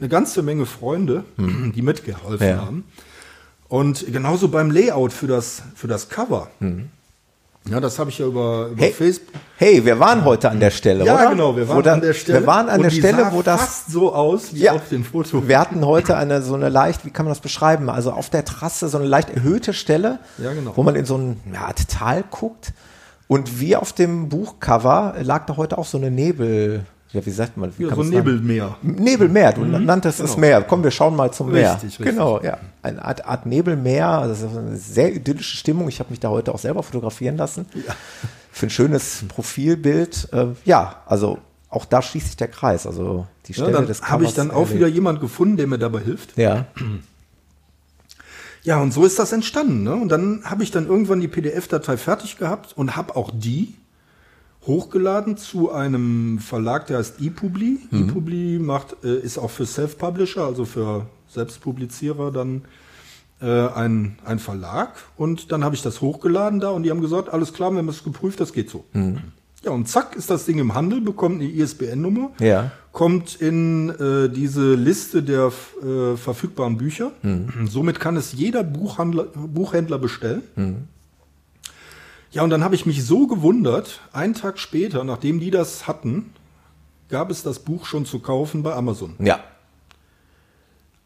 eine ganze Menge Freunde, die mitgeholfen Mhm. Ja. haben. Und genauso beim Layout für das, für das Cover. Ja, das habe ich ja über, über. Hey, Facebook. hey, wir waren heute an der Stelle, Ja, oder? genau, wir waren da- an der Stelle. Wir waren an der Stelle, wo das fast so aus wie Ja. auf dem Foto. Wir hatten heute eine so eine leicht, wie kann man das beschreiben? Also auf der Trasse so eine leicht erhöhte Stelle, Ja, genau. wo man in so ein ja, Art Tal guckt. Und wie auf dem Buchcover lag da heute auch so eine Nebel, ja, wie sagt man? Wie Ja, so ein Nebelmeer. Nebelmeer, du nanntest es genau. Meer. Komm, wir schauen mal zum Meer. Richtig, richtig. Genau, ja. Eine Art, Art Nebelmeer, also so eine sehr idyllische Stimmung. Ich habe mich da heute auch selber fotografieren lassen. Für ein schönes Profilbild. Äh, ja, also auch da schließt sich der Kreis. Also die Ja, Stelle dann des habe ich dann auch erlebt. wieder jemand gefunden, der mir dabei hilft. Ja, Ja, und so ist das entstanden. Ne? Und dann habe ich dann irgendwann die PDF-Datei fertig gehabt und habe auch die hochgeladen zu einem Verlag, der heißt ePubli. Mhm. ePubli macht, äh, ist auch für Self-Publisher, also für Selbstpublizierer dann äh, ein, ein Verlag. Und dann habe ich das hochgeladen da und die haben gesagt, alles klar, wir haben es geprüft, das geht so. Mhm. Ja, und zack ist das Ding im Handel, bekommt eine ISBN-Nummer, Ja. kommt in äh, diese Liste der äh, verfügbaren Bücher. Somit kann es jeder Buchhandler, Buchhändler bestellen. Ja, und dann habe ich mich so gewundert, einen Tag später, nachdem die das hatten, gab es das Buch schon zu kaufen bei Amazon. ja.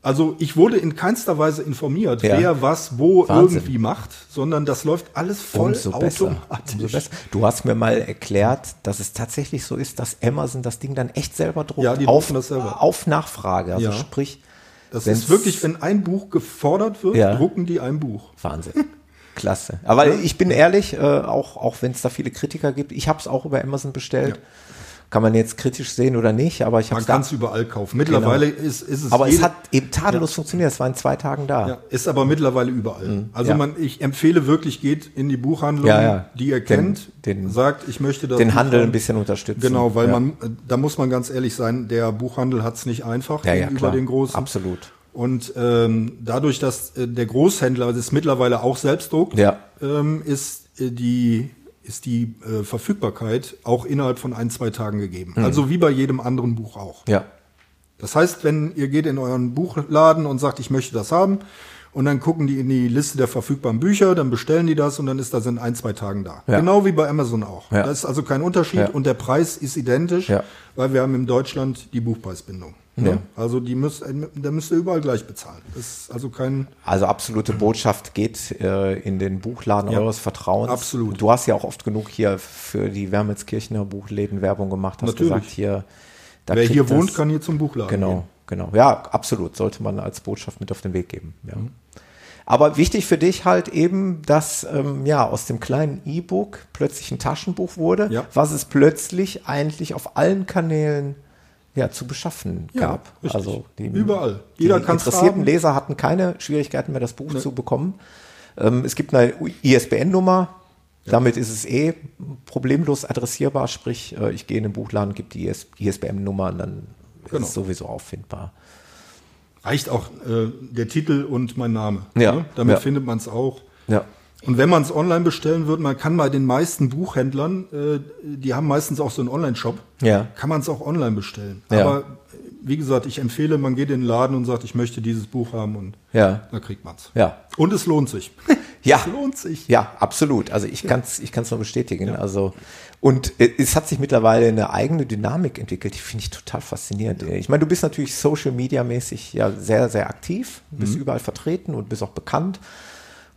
Also ich wurde in keinster Weise informiert, Ja. wer was wo Wahnsinn. irgendwie macht, sondern das läuft alles voll Umso besser. automatisch. Umso besser. Du hast mir mal erklärt, dass es tatsächlich so ist, dass Amazon das Ding dann echt selber druckt. Ja, die auf, drucken das selber. auf Nachfrage. Also Ja. sprich, Das ist wirklich, wenn ein Buch gefordert wird, drucken die ein Buch. Wahnsinn. Klasse. Aber ich bin ehrlich, äh, auch, auch wenn es da viele Kritiker gibt, ich habe es auch über Amazon bestellt. Ja. Kann man jetzt kritisch sehen oder nicht, aber ich habe Man kann es überall kaufen. Mittlerweile ist, ist es Aber es hat eben tadellos funktioniert. Es war in zwei Tagen da. ja, ist aber mittlerweile überall. Also ja. man, ich empfehle wirklich, geht in die Buchhandlung, Ja, ja. die ihr Den- kennt, den- sagt, ich möchte das. Den Handel ein bisschen unterstützen. Genau, weil ja. man, äh, da muss man ganz ehrlich sein, der Buchhandel hat es nicht einfach ja, ja, gegenüber klar. den großen. Absolut. Und ähm, dadurch, dass äh, der Großhändler das mittlerweile auch selbst druckt, Ja. ähm, ist äh, die ist die äh, Verfügbarkeit auch innerhalb von ein, zwei Tagen gegeben. Mhm. Also wie bei jedem anderen Buch auch. Ja. Das heißt, wenn ihr geht in euren Buchladen und sagt, ich möchte das haben, und dann gucken die in die Liste der verfügbaren Bücher, dann bestellen die das und dann ist das in ein, zwei Tagen da. Ja. Genau wie bei Amazon auch. Ja. Da ist also kein Unterschied Ja. und der Preis ist identisch, Ja. weil wir haben in Deutschland die Buchpreisbindung. Ja. Also die müsst, da müsst ihr überall gleich bezahlen. Das ist also kein Also absolute Botschaft geht äh, in den Buchladen Ja. eures Vertrauens. Absolut. Du hast ja auch oft genug hier für die Wermelskirchener Buchläden Werbung gemacht. Hast Natürlich. gesagt, hier, Wer hier das- wohnt, kann hier zum Buchladen Genau, gehen. genau. Ja, absolut. Sollte man als Botschaft mit auf den Weg geben. Ja. Aber wichtig für dich halt eben, dass ähm, ja aus dem kleinen E-Book plötzlich ein Taschenbuch wurde, was es plötzlich eigentlich auf allen Kanälen ja, zu beschaffen Ja, gab. richtig. Also die, Überall. Jeder die interessierten haben. Leser hatten keine Schwierigkeiten mehr, das Buch zu bekommen. Ähm, es gibt eine ISBN-Nummer. Damit ist es eh problemlos adressierbar, sprich, äh, ich gehe in den Buchladen, gebe die IS ISBN-Nummer und dann ist Genau. es sowieso auffindbar. Reicht auch äh, der Titel und mein Name. Ja. Ne? Damit Ja. findet man es auch. Ja. Und wenn man es online bestellen wird, man kann bei den meisten Buchhändlern, äh, die haben meistens auch so einen Online-Shop, Ja. kann man es auch online bestellen. Ja. Aber äh, wie gesagt, ich empfehle, man geht in den Laden und sagt, ich möchte dieses Buch haben und Ja. da kriegt man es. Ja. Und es lohnt sich. Ja. Es lohnt sich. Ja, absolut. Also ich kann's, ich kann's nur bestätigen. Also und äh, es hat sich mittlerweile eine eigene Dynamik entwickelt, die finde ich total faszinierend. Ich meine, du bist natürlich Social Media mäßig ja sehr, sehr aktiv, bist Mhm. überall vertreten und bist auch bekannt.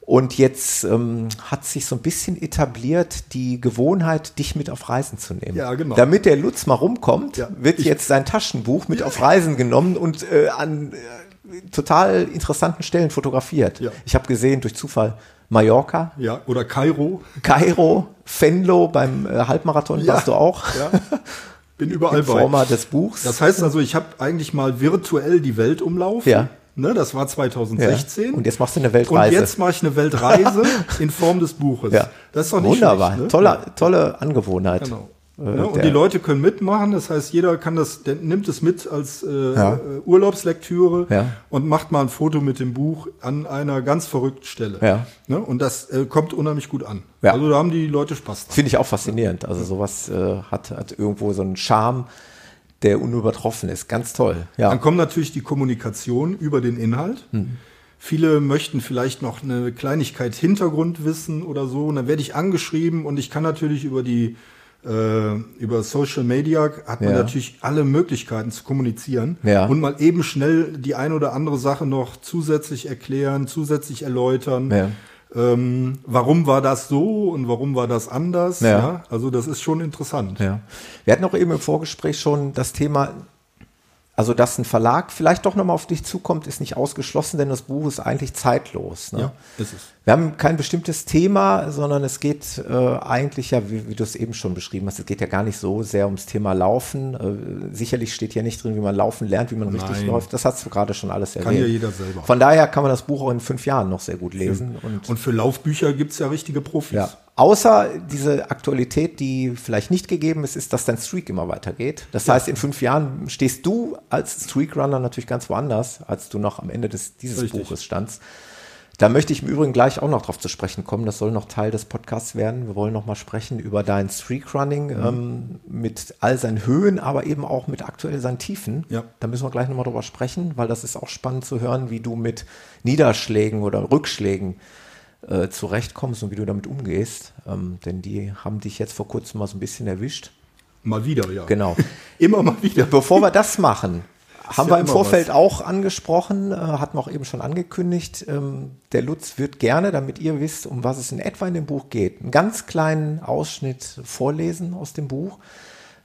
Und jetzt ähm, hat sich so ein bisschen etabliert die Gewohnheit, dich mit auf Reisen zu nehmen. Ja, genau. Damit der Lutz mal rumkommt, Ja. wird jetzt sein Taschenbuch mit auf Reisen genommen und äh, an äh, total interessanten Stellen fotografiert. Ja. Ich habe gesehen durch Zufall Mallorca, Ja, oder Kairo. Kairo, Venlo beim äh, Halbmarathon Ja. warst du auch Ja. Bin überall in bei. Forma des Buchs. Das heißt also, ich habe eigentlich mal virtuell die Welt umlaufen. Ja. Ne, das war ja. 2016. Und jetzt machst du eine Und Weltreise. jetzt mache ich eine Weltreise in Form des Buches. ja. Das ist doch nicht Wunderbar, schlecht, ne? tolle, tolle Angewohnheit. Genau. Äh, Ne, und die Leute können mitmachen, das heißt, jeder kann das, nimmt es mit als äh, Ja. äh, Urlaubslektüre Ja. und macht mal ein Foto mit dem Buch an einer ganz verrückten Stelle. Ja. Ne, und das äh, kommt unheimlich gut an. Ja. Also da haben die Leute Spaß. Finde ich auch faszinierend. Also sowas äh, hat, hat irgendwo so einen Charme, der unübertroffen ist. Ganz toll. Ja. Dann kommt natürlich die Kommunikation über den Inhalt. Hm. Viele möchten vielleicht noch eine Kleinigkeit Hintergrund wissen oder so. Und dann werde ich angeschrieben und ich kann natürlich über die äh, über Social Media hat man Ja. natürlich alle Möglichkeiten zu kommunizieren Ja. und mal eben schnell die ein oder andere Sache noch zusätzlich erklären, zusätzlich erläutern. Ja. Ähm, warum war das so und warum war das anders? Ja. Also das ist schon interessant. Ja. Wir hatten auch eben im Vorgespräch schon das Thema, also dass ein Verlag vielleicht doch nochmal auf dich zukommt, ist nicht ausgeschlossen, denn das Buch ist eigentlich zeitlos. Ne? Ja, ist es. Wir haben kein bestimmtes Thema, sondern es geht äh, eigentlich ja, wie, wie du es eben schon beschrieben hast, es geht ja gar nicht so sehr ums Thema Laufen. Äh, sicherlich steht hier nicht drin, wie man laufen lernt, wie man richtig Nein. läuft. Das hast du gerade schon alles erwähnt. Kann ja jeder selber. Von daher kann man das Buch auch in fünf Jahren noch sehr gut lesen. Und, Und für Laufbücher gibt's ja richtige Profis. ja. Außer diese Aktualität, die vielleicht nicht gegeben ist, ist, dass dein Streak immer weitergeht. Das heißt, in fünf Jahren stehst du als Streakrunner natürlich ganz woanders, als du noch am Ende des, dieses Richtig. Buches standst. Da möchte ich im Übrigen gleich auch noch drauf zu sprechen kommen. Das soll noch Teil des Podcasts werden. Wir wollen noch mal sprechen über dein Streakrunning ähm, mit all seinen Höhen, aber eben auch mit aktuell seinen Tiefen. Ja. Da müssen wir gleich noch mal drüber sprechen, weil das ist auch spannend zu hören, wie du mit Niederschlägen oder Rückschlägen äh, zurechtkommst und wie du damit umgehst. Ähm, denn die haben dich jetzt vor kurzem mal so ein bisschen erwischt. Mal wieder, ja. Genau. Immer mal wieder. Bevor wir das machen, Haben ja wir im Vorfeld was. auch angesprochen, äh, hatten wir auch eben schon angekündigt. Ähm, der Lutz wird gerne, damit ihr wisst, um was es in etwa in dem Buch geht, einen ganz kleinen Ausschnitt vorlesen aus dem Buch.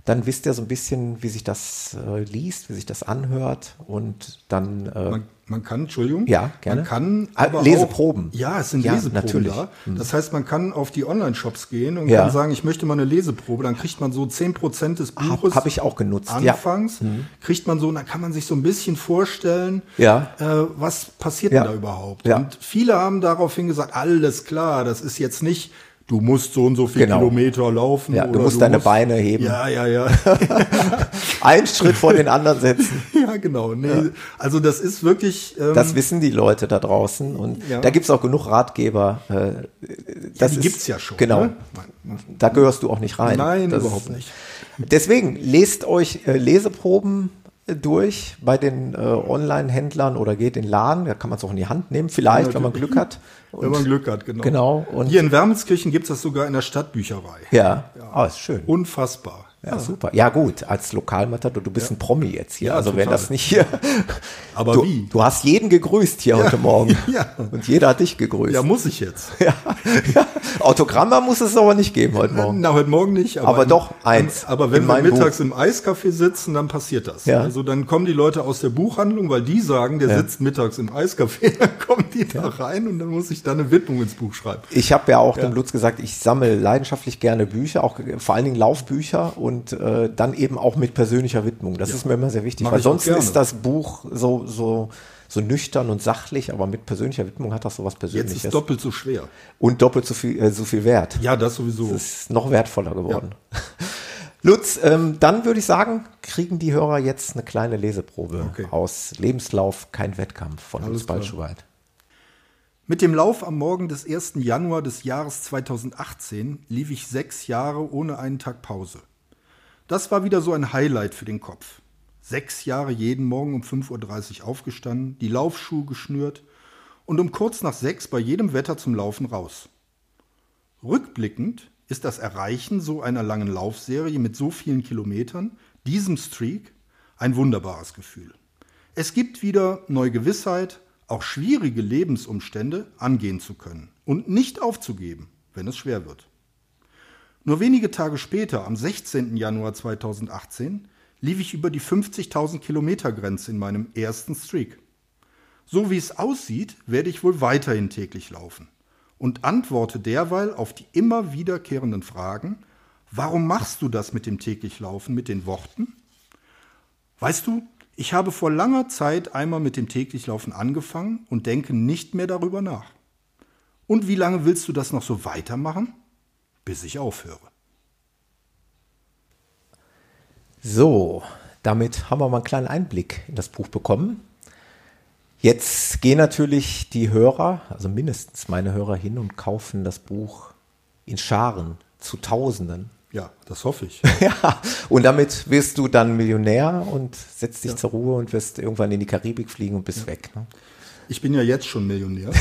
Dann wisst ihr so ein bisschen, wie sich das äh, liest, wie sich das anhört und dann äh, Man, man kann, Entschuldigung. Ja, gerne. Man kann Ah, aber Leseproben. Auch, ja, es sind Ja, Leseproben natürlich. da. Das heißt, man kann auf die Online-Shops gehen und Ja. kann sagen, ich möchte mal eine Leseprobe. Dann kriegt man so 10% des Buches. hab ich auch genutzt, ja. Anfangs kriegt man so, und dann kann man sich so ein bisschen vorstellen, Ja. äh, was passiert denn da überhaupt. Ja. Und viele haben daraufhin gesagt, alles klar, das ist jetzt nicht, du musst so und so viel Genau. Kilometer laufen. Ja, du musst deine Beine heben. Ja, ja, ja. einen Schritt vor den anderen setzen. ja, genau. Nee, Also das ist wirklich. Ähm, Das wissen die Leute da draußen und Ja. da gibt es auch genug Ratgeber. Äh, das die ist- gibt's ja schon, Genau. ne? Da gehörst du auch nicht rein. Nein, Das überhaupt nicht. Deswegen lest euch äh, Leseproben durch bei den äh, Online-Händlern oder geht in den Laden, da kann man es auch in die Hand nehmen, vielleicht, wenn man Glück hat. Wenn man Glück hat, genau. Genau. Und Hier in Wermelskirchen gibt's das sogar in der Stadtbücherei. ja, Ah, ist schön. Unfassbar. Ja, super. Ja, gut, als Lokalmatador, du bist ein Promi jetzt hier. Ja, also wenn das nicht hier. Aber du, wie? Du hast jeden gegrüßt hier heute Morgen. Ja. Und jeder hat dich gegrüßt. Ja, muss ich jetzt. Ja, ja. Autogramma muss es aber nicht geben heute Morgen. Na, heute Morgen nicht. Aber doch, eins. Aber wenn wir mittags im Eiscafé sitzen, dann passiert das. Ja. Also dann kommen die Leute aus der Buchhandlung, weil die sagen, der sitzt mittags im Eiscafé, dann kommen die da rein und dann muss ich da eine Widmung ins Buch schreiben. Ich habe ja auch dem Lutz gesagt, ich sammle leidenschaftlich gerne Bücher, auch vor allen Dingen Laufbücher und äh, dann eben auch mit persönlicher Widmung. Das ist mir immer sehr wichtig, Mach weil sonst ist das Buch so, so, so nüchtern und sachlich, aber mit persönlicher Widmung hat das so was Jetzt Persönliches. ist doppelt so schwer. und doppelt so viel, äh, so viel wert. Ja, das sowieso. Das ist noch wertvoller geworden. Lutz, ähm, dann würde ich sagen, kriegen die Hörer jetzt eine kleine Leseprobe Okay. aus Lebenslauf, kein Wettkampf von Lutz klar. Balschuweit. Mit dem Lauf am Morgen des 1. Januar des Jahres 2018 lief ich sechs Jahre ohne einen Tag Pause. Das war wieder so ein Highlight für den Kopf. Sechs Jahre jeden Morgen um 5.30 Uhr aufgestanden, die Laufschuhe geschnürt und um kurz nach sechs bei jedem Wetter zum Laufen raus. Rückblickend ist das Erreichen so einer langen Laufserie mit so vielen Kilometern, diesem Streak, ein wunderbares Gefühl. Es gibt wieder neue Gewissheit, auch schwierige Lebensumstände angehen zu können und nicht aufzugeben, wenn es schwer wird. Nur wenige Tage später, am 16. Januar 2018, lief ich über die 50.000 Kilometer Grenze in meinem ersten Streak. So wie es aussieht, werde ich wohl weiterhin täglich laufen und antworte derweil auf die immer wiederkehrenden Fragen, warum machst du das mit dem täglich Laufen mit den Worten? Weißt du, ich habe vor langer Zeit einmal mit dem täglich Laufen angefangen und denke nicht mehr darüber nach. Und wie lange willst du das noch so weitermachen? Bis ich aufhöre. So, damit haben wir mal einen kleinen Einblick in das Buch bekommen. Jetzt gehen natürlich die Hörer, also mindestens meine Hörer, hin und kaufen das Buch in Scharen zu Tausenden. Ja, das hoffe ich. Ja, und damit wirst du dann Millionär und setzt dich zur Ruhe und wirst irgendwann in die Karibik fliegen und bist weg. Ne? Ich bin ja jetzt schon Millionär.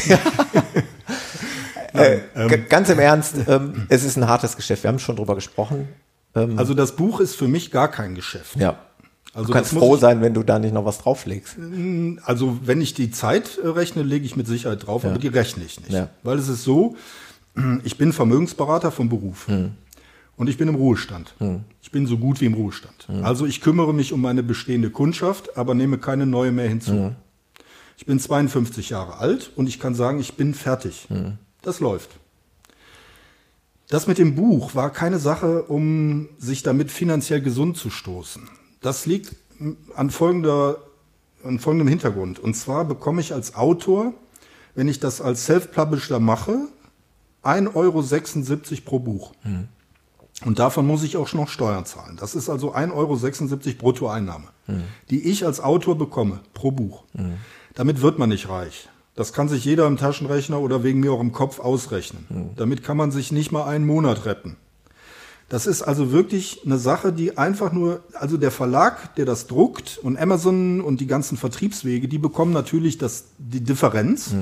G- Ganz im Ernst, ähm, es ist ein hartes Geschäft. Wir haben schon drüber gesprochen. Also das Buch ist für mich gar kein Geschäft. Ja. Also du kannst froh ich- sein, wenn du da nicht noch was drauflegst. Also wenn ich die Zeit äh, rechne, lege ich mit Sicherheit drauf, aber die rechne ich nicht. Ja. Weil es ist so, ich bin Vermögensberater vom Beruf. Hm. Und ich bin im Ruhestand. Ich bin so gut wie im Ruhestand. Hm. Also ich kümmere mich um meine bestehende Kundschaft, aber nehme keine neue mehr hinzu. Hm. Ich bin 52 Jahre alt und ich kann sagen, ich bin fertig. Hm. Das läuft. Das mit dem Buch war keine Sache, um sich damit finanziell gesund zu stoßen. Das liegt an, folgender, an folgendem Hintergrund. Und zwar bekomme ich als Autor, wenn ich das als Self-Publisher mache, 1,76 Euro pro Buch. Und davon muss ich auch noch Steuern zahlen. Das ist also 1,76 Euro Bruttoeinnahme, die ich als Autor bekomme pro Buch. Damit wird man nicht reich. Das kann sich jeder im Taschenrechner oder wegen mir auch im Kopf ausrechnen. Damit kann man sich nicht mal einen Monat retten. Das ist also wirklich eine Sache, die einfach nur, also der Verlag, der das druckt und Amazon und die ganzen Vertriebswege, die bekommen natürlich das, die Differenz,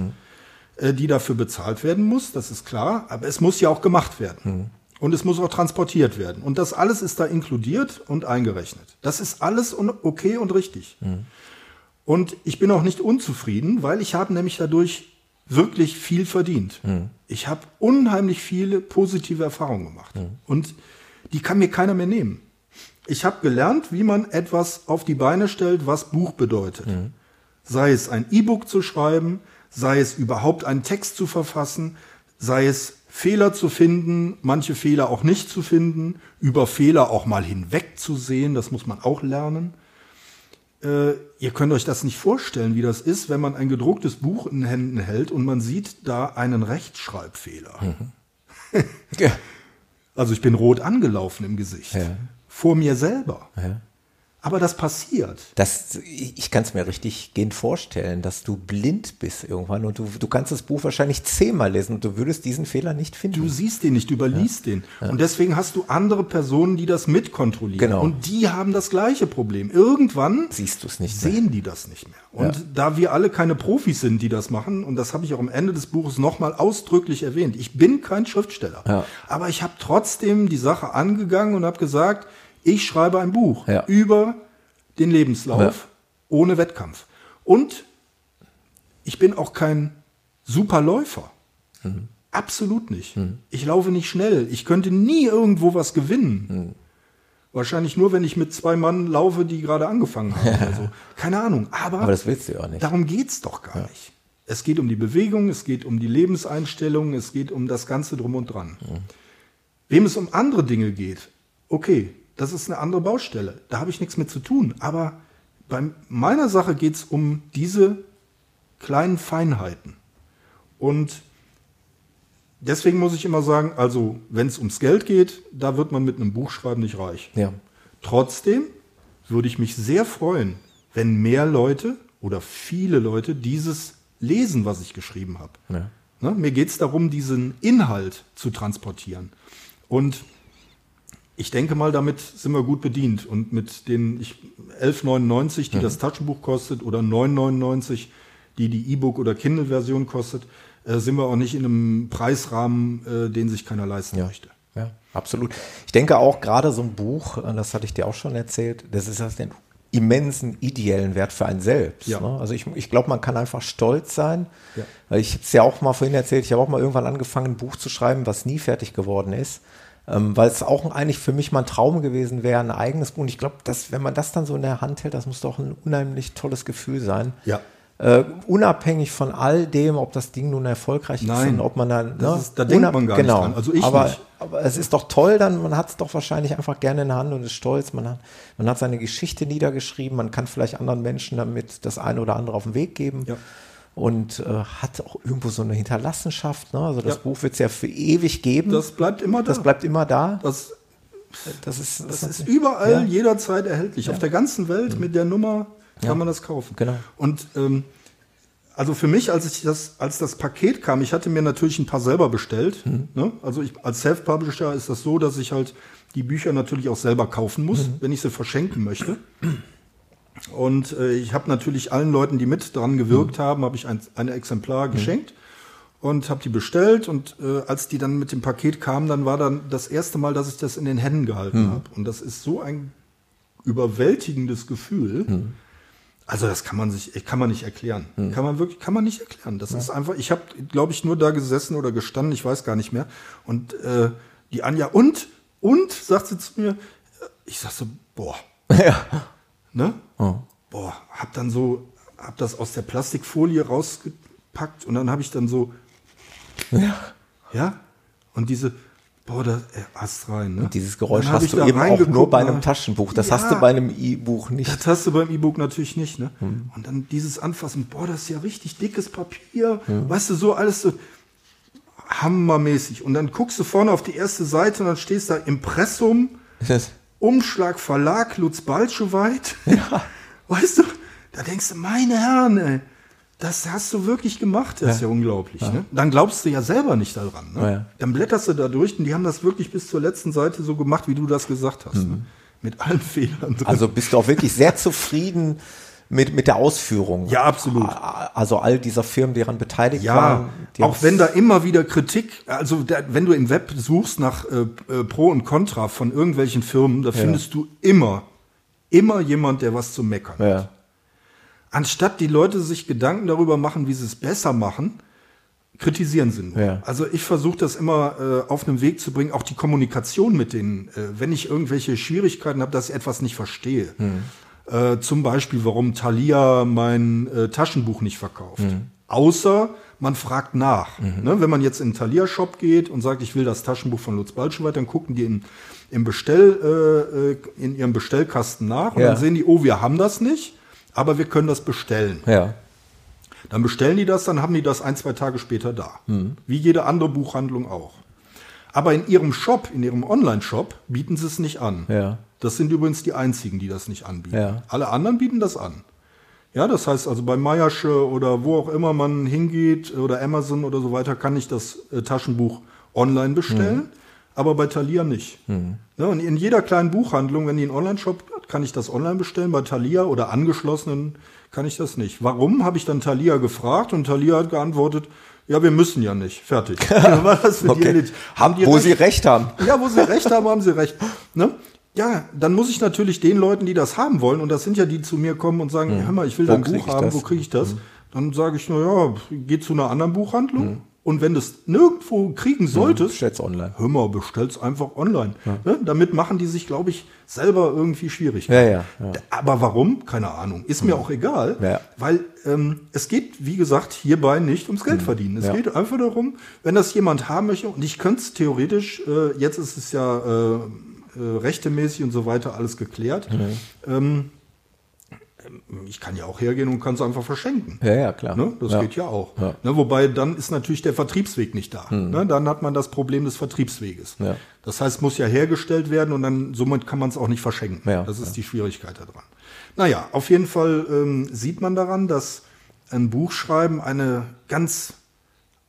äh, die dafür bezahlt werden muss, das ist klar, aber es muss ja auch gemacht werden. Und es muss auch transportiert werden. Und das alles ist da inkludiert und eingerechnet. Das ist alles okay und richtig. Und ich bin auch nicht unzufrieden, weil ich habe nämlich dadurch wirklich viel verdient. Ich habe unheimlich viele positive Erfahrungen gemacht. Und die kann mir keiner mehr nehmen. Ich habe gelernt, wie man etwas auf die Beine stellt, was Buch bedeutet. Sei es ein E-Book zu schreiben, sei es überhaupt einen Text zu verfassen, sei es Fehler zu finden, manche Fehler auch nicht zu finden, über Fehler auch mal hinwegzusehen, das muss man auch lernen. Äh, ihr könnt euch das nicht vorstellen, wie das ist, wenn man ein gedrucktes Buch in den Händen hält und man sieht da einen Rechtschreibfehler. Ja. Also ich bin rot angelaufen im Gesicht. Ja. Vor mir selber. Ja. Aber das passiert. Das, ich kann es mir richtig gehend vorstellen, dass du blind bist irgendwann und du, du kannst das Buch wahrscheinlich zehnmal lesen und du würdest diesen Fehler nicht finden. Du siehst den nicht, du überliest den. Und deswegen hast du andere Personen, die das mitkontrollieren. Genau. Und die haben das gleiche Problem. Irgendwann Siehst du es nicht mehr. sehen die das nicht mehr. Und da wir alle keine Profis sind, die das machen, und das habe ich auch am Ende des Buches nochmal ausdrücklich erwähnt, ich bin kein Schriftsteller. Ja. Aber ich habe trotzdem die Sache angegangen und habe gesagt, ich schreibe ein Buch Ja. über den Lebenslauf Ja. ohne Wettkampf. Und ich bin auch kein super Läufer. Mhm. Absolut nicht. Ich laufe nicht schnell. Ich könnte nie irgendwo was gewinnen. Mhm. Wahrscheinlich nur, wenn ich mit zwei Mann laufe, die gerade angefangen haben. oder so. Keine Ahnung. Aber, Aber das willst du ja auch nicht. darum geht's doch gar nicht. Es geht um die Bewegung, es geht um die Lebenseinstellung, es geht um das Ganze drum und dran. Wem es um andere Dinge geht, okay, das ist eine andere Baustelle. Da habe ich nichts mit zu tun. Aber bei meiner Sache geht es um diese kleinen Feinheiten. Und deswegen muss ich immer sagen, also wenn es ums Geld geht, da wird man mit einem Buchschreiben nicht reich. Ja. Trotzdem würde ich mich sehr freuen, wenn mehr Leute oder viele Leute dieses lesen, was ich geschrieben habe. Ja. Ne? Mir geht es darum, diesen Inhalt zu transportieren. Und ich denke mal, damit sind wir gut bedient. Und mit den ich, 11,99, die das Taschenbuch kostet, oder 9,99, die die E-Book- oder Kindle-Version kostet, äh, sind wir auch nicht in einem Preisrahmen, äh, den sich keiner leisten Ja. möchte. Ja, absolut. Ich denke auch gerade so ein Buch, äh, das hatte ich dir auch schon erzählt, das ist das den immensen ideellen Wert für einen selbst. Ja. Ne? Also ich, ich glaube, man kann einfach stolz sein. Ja. Ich habe es ja auch mal vorhin erzählt, ich habe auch mal irgendwann angefangen, ein Buch zu schreiben, was nie fertig geworden ist. Ähm, weil es auch eigentlich für mich mal ein Traum gewesen wäre, ein eigenes Buch. Und ich glaube, dass wenn man das dann so in der Hand hält, das muss doch ein unheimlich tolles Gefühl sein. Ja. Äh, unabhängig von all dem, ob das Ding nun erfolgreich ist Nein, und ob man dann. das ist- da denkt man gar nicht dran. Also ich aber, nicht. aber es ist doch toll, dann man hat es doch wahrscheinlich einfach gerne in der Hand und ist stolz. Man hat, man hat seine Geschichte niedergeschrieben, man kann vielleicht anderen Menschen damit das eine oder andere auf den Weg geben. Ja. Und äh, hat auch irgendwo so eine Hinterlassenschaft. Ne? Also das Ja. Buch wird es ja für ewig geben. Das bleibt immer da. Das bleibt immer da. Das, Das ist, das ist überall Ja. jederzeit erhältlich. Auf der ganzen Welt mit der Nummer kann Ja. man das kaufen. Genau. Und ähm, also für mich, als ich das, als das Paket kam, ich hatte mir natürlich ein paar selber bestellt. Mhm. Ne? Also ich, als Self-Publisher ist das so, dass ich halt die Bücher natürlich auch selber kaufen muss, Mhm. wenn ich sie verschenken möchte. Und äh, ich habe natürlich allen Leuten, die mit dran gewirkt haben, habe ich ein, ein Exemplar geschenkt und habe die bestellt. Und äh, als die dann mit dem Paket kamen, dann war dann das erste Mal, dass ich das in den Händen gehalten habe. Und das ist so ein überwältigendes Gefühl. Also das kann man sich, kann man nicht erklären. Kann man wirklich, kann man nicht erklären. Das ist einfach, ich habe, glaube ich, nur da gesessen oder gestanden, ich weiß gar nicht mehr. Und äh, die Anja, und, und, sagt sie zu mir, ich sag so, boah, ja. Ne? Boah, hab dann so, hab das aus der Plastikfolie rausgepackt und dann habe ich dann so, ja. ja, und diese, boah, da äh, hast rein, ne? Dieses Geräusch hast du eben auch nur bei einem ne? Taschenbuch. Das Ja. hast du bei einem E-Buch nicht. Das hast du beim E-Book natürlich nicht, ne? Hm. Und dann dieses Anfassen, boah, das ist ja richtig dickes Papier, weißt du, so alles so hammermäßig. Und dann guckst du vorne auf die erste Seite und dann stehst da Impressum, Umschlag Verlag Lutz Balschowait. Ja. Weißt du, da denkst du, meine Herren, ey, das hast du wirklich gemacht, das ist ja unglaublich. Ne? Dann glaubst du ja selber nicht daran. Ne? Ja, ja. Dann blätterst du da durch und die haben das wirklich bis zur letzten Seite so gemacht, wie du das gesagt hast. Ne? Mit allen Fehlern drin. Also bist du auch wirklich sehr zufrieden mit, mit der Ausführung. Ja, absolut. Also all dieser Firmen, die daran beteiligt Ja, waren. auch wenn da immer wieder Kritik, also der, wenn du im Web suchst nach äh, äh, Pro und Contra von irgendwelchen Firmen, da findest du immer, immer jemand, der was zu meckern hat. Ja. Anstatt die Leute sich Gedanken darüber machen, wie sie es besser machen, kritisieren sie nur. Ja. Also ich versuche das immer äh, auf einen Weg zu bringen, auch die Kommunikation mit denen, äh, wenn ich irgendwelche Schwierigkeiten habe, dass ich etwas nicht verstehe. Hm. Äh, zum Beispiel, warum Thalia mein äh, Taschenbuch nicht verkauft. Hm. Außer man fragt nach. Mhm. Ne, wenn man jetzt in den Thalia-Shop geht und sagt, ich will das Taschenbuch von Lutz Balscheweit, dann gucken die in, im Bestell, äh, äh, in ihrem Bestellkasten nach und Ja. dann sehen die, oh, wir haben das nicht, aber wir können das bestellen. Ja. Dann bestellen die das, dann haben die das ein, zwei Tage später da. Mhm. Wie jede andere Buchhandlung auch. Aber in ihrem Shop, in ihrem Online-Shop, bieten sie es nicht an. Ja. Das sind übrigens die einzigen, die das nicht anbieten. Ja. Alle anderen bieten das an. Ja, das heißt also bei Meiersche oder wo auch immer man hingeht oder Amazon oder so weiter, kann ich das äh, Taschenbuch online bestellen, Mhm. aber bei Thalia nicht. Ne, und in jeder kleinen Buchhandlung, wenn die einen Online-Shop hat, kann ich das online bestellen. Bei Thalia oder angeschlossenen kann ich das nicht. Warum, habe ich dann Thalia gefragt und Thalia hat geantwortet, ja, wir müssen ja nicht. Fertig. Okay. haben die Wo recht? sie recht haben. Ja, wo sie recht haben, haben sie recht. Ne? Ja, dann muss ich natürlich den Leuten, die das haben wollen, und das sind ja die, die zu mir kommen und sagen, hör mal, ich will Mhm. Dein Buch haben, das? Mhm. wo kriege ich das? Dann sage ich, na ja, geh zu einer anderen Buchhandlung. Und wenn du es nirgendwo kriegen solltest, Bestellt's online. hör mal, bestell's einfach online. Ne? Damit machen die sich, glaube ich, selber irgendwie schwierig. Ja, ja, ja. Aber warum? Keine Ahnung. Ist mir auch egal, Ja. weil ähm, es geht, wie gesagt, hierbei nicht ums Geld verdienen. Es Ja. geht einfach darum, wenn das jemand haben möchte, und ich könnte es theoretisch, äh, jetzt ist es ja äh, äh, rechtemäßig und so weiter alles geklärt. Ähm, ich kann ja auch hergehen und kann es einfach verschenken. Ja, ja, klar. Ne? Das ja. geht ja auch. Ja. Ne? Wobei dann ist natürlich der Vertriebsweg nicht da. Ne? Dann hat man das Problem des Vertriebsweges. Ja. Das heißt, muss ja hergestellt werden und dann somit kann man es auch nicht verschenken. Ja, das ist die Schwierigkeit daran. Naja, auf jeden Fall ähm, sieht man daran, dass ein Buchschreiben eine ganz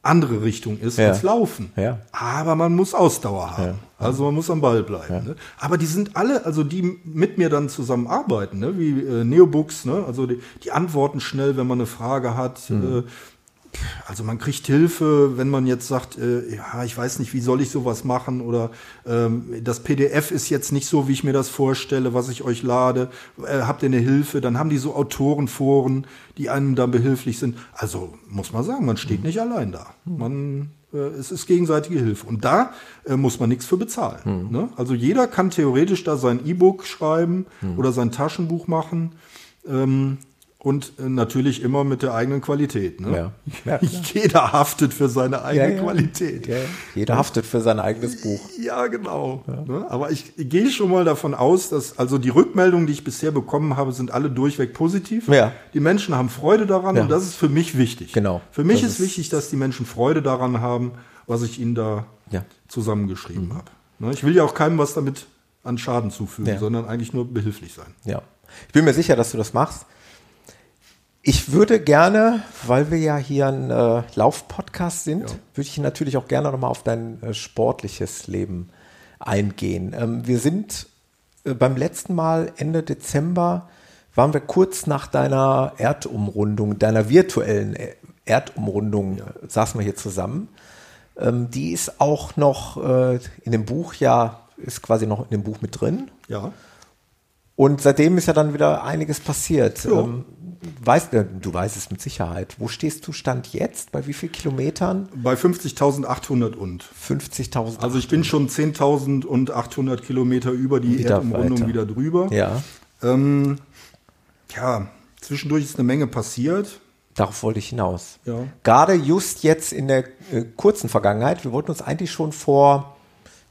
andere Richtung ist Ja. als Laufen. Ja. Aber man muss Ausdauer haben. Also man muss am Ball bleiben. Ne? Aber die sind alle, also die mit mir dann zusammenarbeiten, ne? wie äh, Neobooks, ne? also die, die antworten schnell, wenn man eine Frage hat. Mhm. Äh, also man kriegt Hilfe, wenn man jetzt sagt, äh, ja, ich weiß nicht, wie soll ich sowas machen oder ähm, das PDF ist jetzt nicht so, wie ich mir das vorstelle, was ich euch lade. Äh, habt ihr eine Hilfe? Dann haben die so Autorenforen, die einem da behilflich sind. Also muss man sagen, man steht nicht allein da. Man äh, es ist gegenseitige Hilfe. Und da äh, muss man nichts für bezahlen. Ne? Also jeder kann theoretisch da sein E-Book schreiben oder sein Taschenbuch machen. Ähm, und äh, natürlich immer mit der eigenen Qualität. Ne? Ja. Ja. Jeder haftet für seine eigene Ja. Qualität. Jeder haftet für sein eigenes Buch. Ja, genau. Ne? Aber ich gehe schon mal davon aus, dass also die Rückmeldungen, die ich bisher bekommen habe, sind alle durchweg positiv. Die Menschen haben Freude daran und das ist für mich wichtig. Genau. Für mich ist ist- wichtig, dass die Menschen Freude daran haben, was ich ihnen da Ja. Mhm. zusammengeschrieben habe. Ne? Ich will ja auch keinem was damit an Schaden zufügen, sondern eigentlich nur behilflich sein. Ja. Ich bin mir sicher, dass du das machst. Ich würde gerne, weil wir ja hier ein äh, Lauf-Podcast sind, würde ich natürlich auch gerne nochmal auf dein äh, sportliches Leben eingehen. Ähm, wir sind äh, beim letzten Mal Ende Dezember, waren wir kurz nach deiner Erdumrundung, deiner virtuellen äh, Erdumrundung, äh, saßen wir hier zusammen. Ähm, die ist auch noch äh, in dem Buch ja, ist quasi noch in dem Buch mit drin. Ja. Und seitdem ist ja dann wieder einiges passiert. Ja. Ähm, weißt, äh, du weißt es mit Sicherheit. Wo stehst du Stand jetzt? Bei wie viel Kilometern? Bei 50.800 und. 50.000. Also ich bin schon 10.800 Kilometer über die Wieder Erdumrundung weiter. wieder drüber. Ja, Ähm, ja, zwischendurch ist eine Menge passiert. darauf wollte ich hinaus. Ja. Gerade just jetzt in der äh, kurzen Vergangenheit, wir wollten uns eigentlich schon vor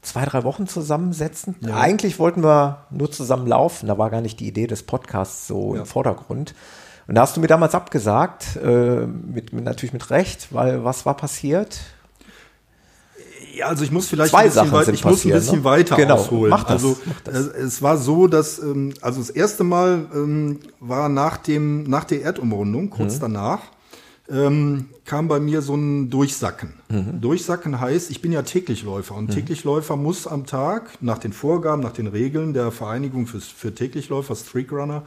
zwei, drei Wochen zusammensetzen. Eigentlich wollten wir nur zusammen laufen, da war gar nicht die Idee des Podcasts so Ja. im Vordergrund. Und da hast du mir damals abgesagt, äh, mit, mit, natürlich mit Recht, weil was war passiert? Ja, also ich muss vielleicht Zwei ein bisschen, weit, ich muss ein bisschen ne? weiter Genau, ausholen. mach das, also mach das. äh, es war so, dass ähm, also das erste Mal ähm, war nach dem nach der Erdumrundung kurz Mhm. danach ähm, kam bei mir so ein Durchsacken. Mhm. Durchsacken heißt, ich bin ja Täglichläufer und Täglichläufer muss am Tag nach den Vorgaben, nach den Regeln der Vereinigung für, für Täglichläufer, Streak Runner,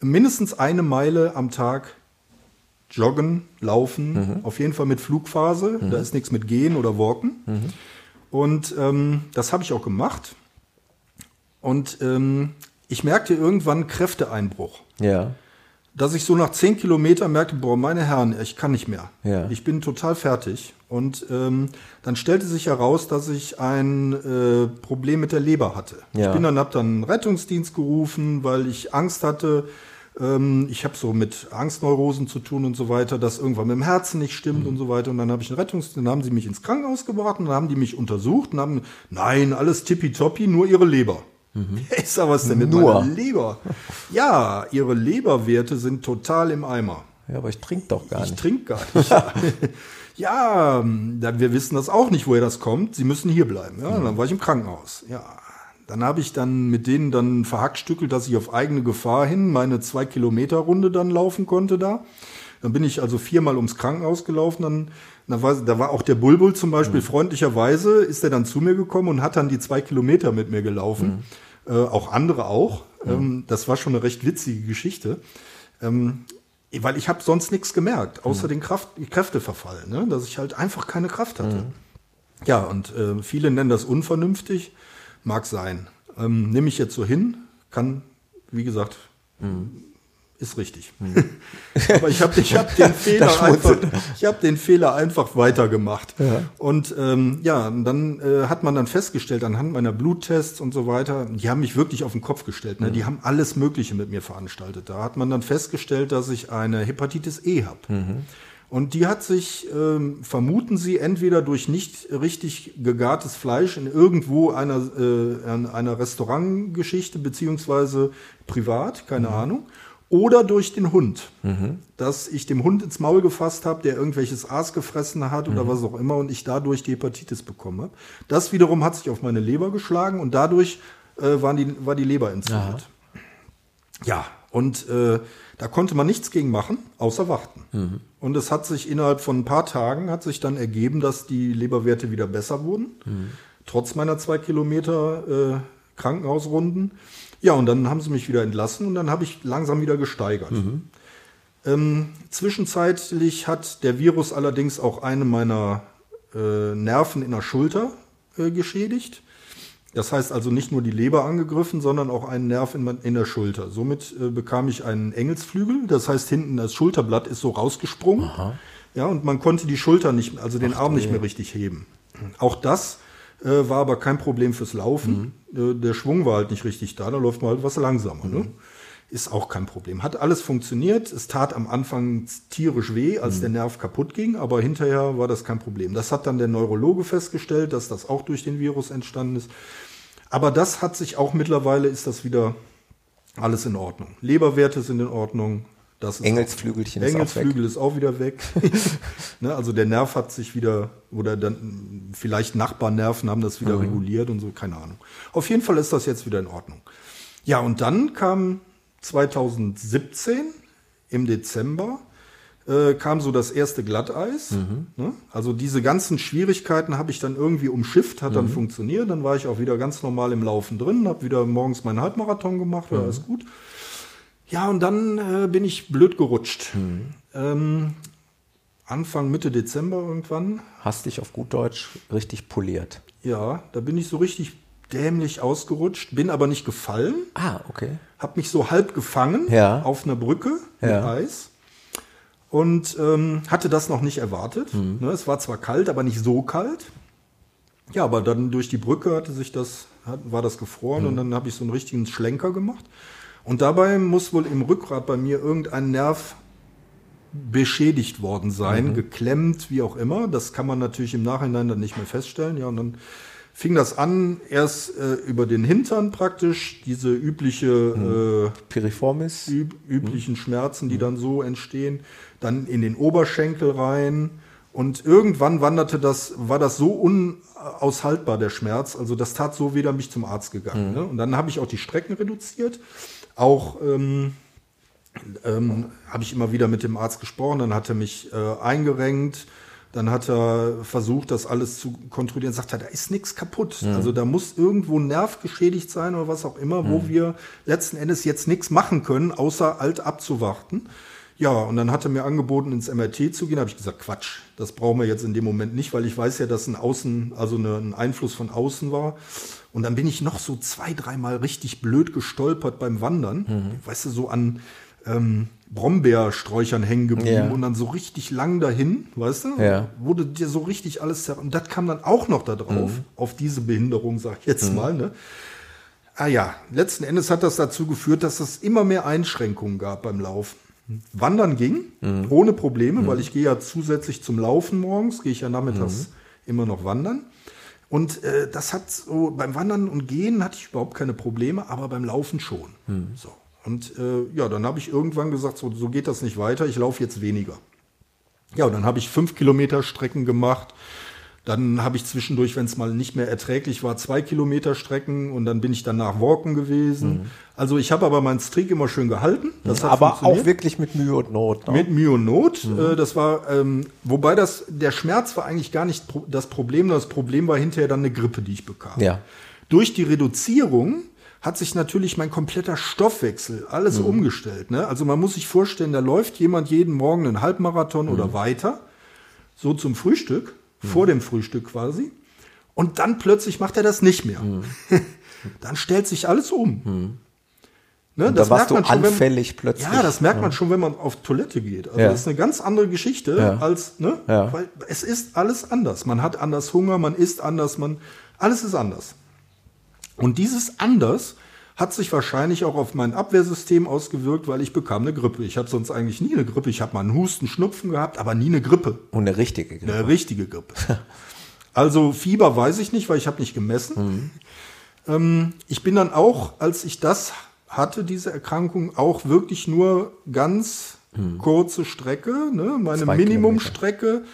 mindestens eine Meile am Tag joggen, laufen, Mhm. auf jeden Fall mit Flugphase. Da ist nichts mit Gehen oder Walken. Mhm. Und ähm, das habe ich auch gemacht. Und ähm, ich merkte irgendwann Kräfteeinbruch. Ja. Dass ich so nach zehn Kilometern merkte, boah, meine Herren, ich kann nicht mehr. Ja. Ich bin total fertig. Und ähm, dann stellte sich heraus, dass ich ein äh, Problem mit der Leber hatte. Ja. Ich bin dann, hab dann einen Rettungsdienst gerufen, weil ich Angst hatte. Ähm, ich habe so mit Angstneurosen zu tun und so weiter, dass irgendwann mit dem Herzen nicht stimmt und so weiter. Und dann habe ich einen Rettungsdienst, dann haben sie mich ins Krankenhaus gebracht und dann haben die mich untersucht und haben, nein, alles tippitoppi, nur ihre Leber. Ich sag, was denn mit Nur. meiner Leber? Ja, ihre Leberwerte sind total im Eimer. Ja, aber ich trinke doch gar Ich nicht. trinke gar nicht. ja, wir wissen das auch nicht, woher das kommt. Sie müssen hier bleiben. Ja, dann war ich im Krankenhaus. Ja, dann habe ich dann mit denen dann verhackstückelt, dass ich auf eigene Gefahr hin meine zwei Kilometer Runde dann laufen konnte da. Dann bin ich also viermal ums Krankenhaus gelaufen. Dann, da, war, da war auch der Bulbul zum Beispiel freundlicherweise, ist er dann zu mir gekommen und hat dann die zwei Kilometer mit mir gelaufen. Äh, auch andere auch. Ähm, das war schon eine recht witzige Geschichte. Ähm, weil ich habe sonst nichts gemerkt, außer den Kraft, Kräfteverfall, ne? dass ich halt einfach keine Kraft hatte. Ja, und äh, viele nennen das unvernünftig, mag sein. Ähm, Nehme ich jetzt so hin, kann, wie gesagt, ist richtig. Aber ich habe ich hab den Fehler einfach, ich habe den Fehler einfach weitergemacht. Und ähm, ja, dann äh, hat man dann festgestellt anhand meiner Bluttests und so weiter, die haben mich wirklich auf den Kopf gestellt. Ne? Die haben alles Mögliche mit mir veranstaltet. Da hat man dann festgestellt, dass ich eine Hepatitis E habe. Und die hat sich, ähm, vermuten sie, entweder durch nicht richtig gegartes Fleisch in irgendwo einer, äh, einer Restaurantgeschichte, beziehungsweise privat, keine Ahnung, oder durch den Hund. Dass ich dem Hund ins Maul gefasst habe, der irgendwelches Aas gefressen hat oder was auch immer und ich dadurch die Hepatitis bekommen habe. Das wiederum hat sich auf meine Leber geschlagen und dadurch äh, waren die, war die Leber entzündet. Ja, und äh, da konnte man nichts gegen machen, außer warten. Und es hat sich innerhalb von ein paar Tagen hat sich dann ergeben, dass die Leberwerte wieder besser wurden, trotz meiner zwei Kilometer äh, Krankenhausrunden. Ja, und dann haben sie mich wieder entlassen und dann habe ich langsam wieder gesteigert. Ähm, zwischenzeitlich hat der Virus allerdings auch eine meiner äh, Nerven in der Schulter äh, geschädigt. Das heißt also nicht nur die Leber angegriffen, sondern auch einen Nerv in, in der Schulter. Somit äh, bekam ich einen Engelsflügel. Das heißt, hinten das Schulterblatt ist so rausgesprungen. Ja, und man konnte die Schulter nicht, also den Arm nicht mehr richtig heben. Auch das äh, war aber kein Problem fürs Laufen. Äh, der Schwung war halt nicht richtig da, da läuft man halt was langsamer. Ne? Ist auch kein Problem. Hat alles funktioniert. Es tat am Anfang tierisch weh, als der Nerv kaputt ging, aber hinterher war das kein Problem. Das hat dann der Neurologe festgestellt, dass das auch durch den Virus entstanden ist. Aber das hat sich auch mittlerweile, ist das wieder alles in Ordnung. Leberwerte sind in Ordnung. Das Engelsflügelchen ist auch weg. Engelsflügel ist auch wieder weg. ne, also der Nerv hat sich wieder, oder dann vielleicht Nachbarnerven haben das wieder reguliert und so, keine Ahnung. Auf jeden Fall ist das jetzt wieder in Ordnung. Ja, und dann kam 2017 im Dezember äh, kam so das erste Glatteis. Ne? Also diese ganzen Schwierigkeiten habe ich dann irgendwie umschifft, hat dann funktioniert. Dann war ich auch wieder ganz normal im Laufen drin, habe wieder morgens meinen Halbmarathon gemacht, war alles gut. Ja, und dann äh, bin ich blöd gerutscht. Ähm, Anfang, Mitte Dezember irgendwann. Hast dich auf gut Deutsch richtig poliert. Ja, da bin ich so richtig dämlich ausgerutscht, bin aber nicht gefallen, Ah, okay. habe mich so halb gefangen Ja. auf einer Brücke mit Ja. Eis und ähm, hatte das noch nicht erwartet. Mhm. Ne, es war zwar kalt, aber nicht so kalt. Ja, aber dann durch die Brücke hatte sich das, war das gefroren Mhm. und dann habe ich so einen richtigen Schlenker gemacht. Und dabei muss wohl im Rückgrat bei mir irgendein Nerv beschädigt worden sein, Mhm. geklemmt, wie auch immer. Das kann man natürlich im Nachhinein dann nicht mehr feststellen. Ja, und dann fing das an, erst äh, über den Hintern praktisch, diese übliche äh, Piriformis. üb üblichen Schmerzen, die dann so entstehen, dann in den Oberschenkel rein. Und irgendwann wanderte das, war das so unaushaltbar, der Schmerz. Also das tat so weh, dann bin ich zum Arzt gegangen. Ne? Und dann habe ich auch die Strecken reduziert. Auch ähm, ähm, habe ich immer wieder mit dem Arzt gesprochen, dann hat er mich äh, eingerenkt, Dann hat er versucht, das alles zu kontrollieren. Sagt er, da ist nichts kaputt. Also da muss irgendwo ein Nerv geschädigt sein oder was auch immer, wo wir letzten Endes jetzt nichts machen können, außer alt abzuwarten. Ja, und dann hat er mir angeboten, ins MRT zu gehen. Da habe ich gesagt, Quatsch, das brauchen wir jetzt in dem Moment nicht, weil ich weiß ja, dass ein Außen, also eine, ein Einfluss von außen war. Und dann bin ich noch so zwei, dreimal richtig blöd gestolpert beim Wandern. Weißt du, so an ähm, Brombeersträuchern hängen geblieben Ja. und dann so richtig lang dahin, weißt du? Ja. Wurde dir so richtig alles zer Und das kam dann auch noch da drauf, auf diese Behinderung, sag ich jetzt mal, ne? Ah ja, letzten Endes hat das dazu geführt, dass es immer mehr Einschränkungen gab beim Laufen. Wandern ging, ohne Probleme, weil ich gehe ja zusätzlich zum Laufen morgens, gehe ich ja nachmittags immer noch wandern. Und äh, das hat so, beim Wandern und Gehen hatte ich überhaupt keine Probleme, aber beim Laufen schon. So. Und äh, ja, dann habe ich irgendwann gesagt, so, so geht das nicht weiter, ich laufe jetzt weniger. Ja, und dann habe ich fünf Kilometer Strecken gemacht. Dann habe ich zwischendurch, wenn es mal nicht mehr erträglich war, zwei Kilometer Strecken und dann bin ich danach walken gewesen. Also ich habe aber meinen Streak immer schön gehalten. Das hat Aber auch wirklich mit Mühe und Not. Ne? Mit Mühe und Not. Äh, das war, ähm, wobei das, der Schmerz war eigentlich gar nicht pro das Problem. Das Problem war hinterher dann eine Grippe, die ich bekam. Ja. Durch die Reduzierung hat sich natürlich mein kompletter Stoffwechsel alles Mhm. umgestellt. Ne? Also man muss sich vorstellen, da läuft jemand jeden Morgen einen Halbmarathon Mhm. oder weiter, so zum Frühstück, vor dem Frühstück quasi. Und dann plötzlich macht er das nicht mehr. Mhm. dann stellt sich alles um. Ne, Und da warst du wenn- anfällig plötzlich. ja, das merkt man schon, wenn man auf Toilette geht. Also Ja. das ist eine ganz andere Geschichte Ja. als, ne? Ja. Weil es ist alles anders. Man hat anders Hunger, man isst anders, man, alles ist anders. Und dieses anders hat sich wahrscheinlich auch auf mein Abwehrsystem ausgewirkt, weil ich bekam eine Grippe. Ich habe sonst eigentlich nie eine Grippe. Ich habe mal einen Husten, Schnupfen gehabt, aber nie eine Grippe. Und eine richtige. Grippe. Eine richtige Grippe. Also Fieber weiß ich nicht, weil ich habe nicht gemessen. Ähm, ich bin dann auch, als ich das hatte, diese Erkrankung, auch wirklich nur ganz kurze Strecke, ne, meine Zwei Minimumstrecke,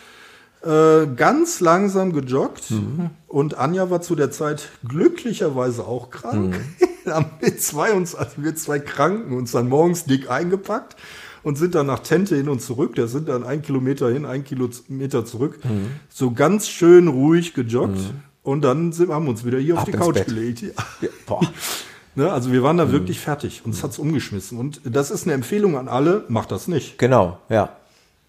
äh, ganz langsam gejoggt. Und Anja war zu der Zeit glücklicherweise auch krank. Da haben wir zwei, uns, also wir zwei Kranken uns dann morgens dick eingepackt und sind dann nach Tente hin und zurück. Da sind dann ein Kilometer hin, ein Kilometer zurück. So ganz schön ruhig gejoggt. Und dann sind, haben wir uns wieder hier auf Ab die ins Couch Bett. gelegt. Ja. Ne, also wir waren da wirklich fertig. Uns hat's umgeschmissen. Und das ist eine Empfehlung an alle, macht das nicht. Genau, ja.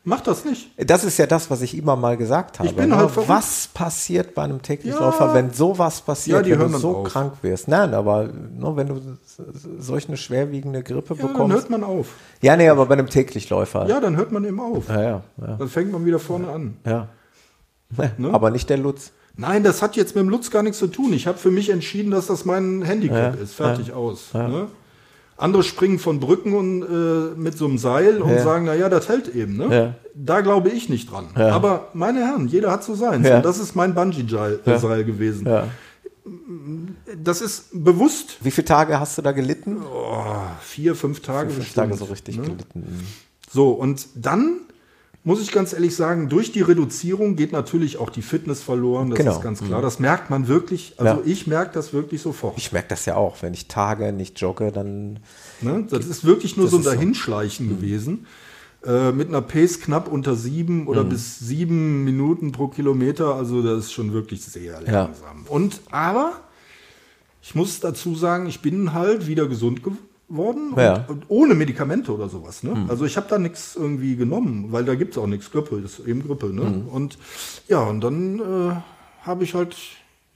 Macht das nicht. Das ist ja das, was ich immer mal gesagt habe. Ich bin ne? halt verrückt. was passiert bei einem Täglichläufer, Ja. wenn sowas passiert, Ja, wenn du dann so auf. krank wirst? Nein, aber ne, wenn du solch eine schwerwiegende Grippe Ja, dann bekommst. hört man auf. Ja, nee, aber bei einem Täglichläufer. Ja, dann hört man eben auf. ja, ja. Dann fängt man wieder vorne an. ja. Ne? Aber nicht der Lutz. Nein, das hat jetzt mit dem Lutz gar nichts zu tun. Ich habe für mich entschieden, dass das mein Handicap ist. Fertig aus. Ne? Andere springen von Brücken und äh, mit so einem Seil und Ja. sagen, na ja, das hält eben. Ne? Ja. Da glaube ich nicht dran. Ja. Aber meine Herren, jeder hat so seins. Ja. Und das ist mein Bungee-Seil Ja. Seil gewesen. Ja. Das ist bewusst Wie viele Tage hast du da gelitten? vier, fünf Tage. Fünf bestimmt, Tage so richtig ne? gelitten. So, und dann muss ich ganz ehrlich sagen, durch die Reduzierung geht natürlich auch die Fitness verloren. Das Genau. ist ganz klar. Das merkt man wirklich. Also Ja. ich merke das wirklich sofort. Ich merke das ja auch. Wenn ich Tage nicht jogge, dann Ne? Das ist wirklich nur so ein ist so. Mhm. Dahinschleichen gewesen. Äh, mit einer Pace knapp unter sieben oder Mhm. bis sieben Minuten pro Kilometer. Also das ist schon wirklich sehr Ja. langsam. Und aber ich muss dazu sagen, ich bin halt wieder gesund geworden Ja. Mhm. und, und ohne Medikamente oder sowas. Ne? Also ich habe da nichts irgendwie genommen, weil da gibt's auch nichts. Grippe, das ist eben Grippe. Ne? Mhm. Und ja, und dann äh, habe ich halt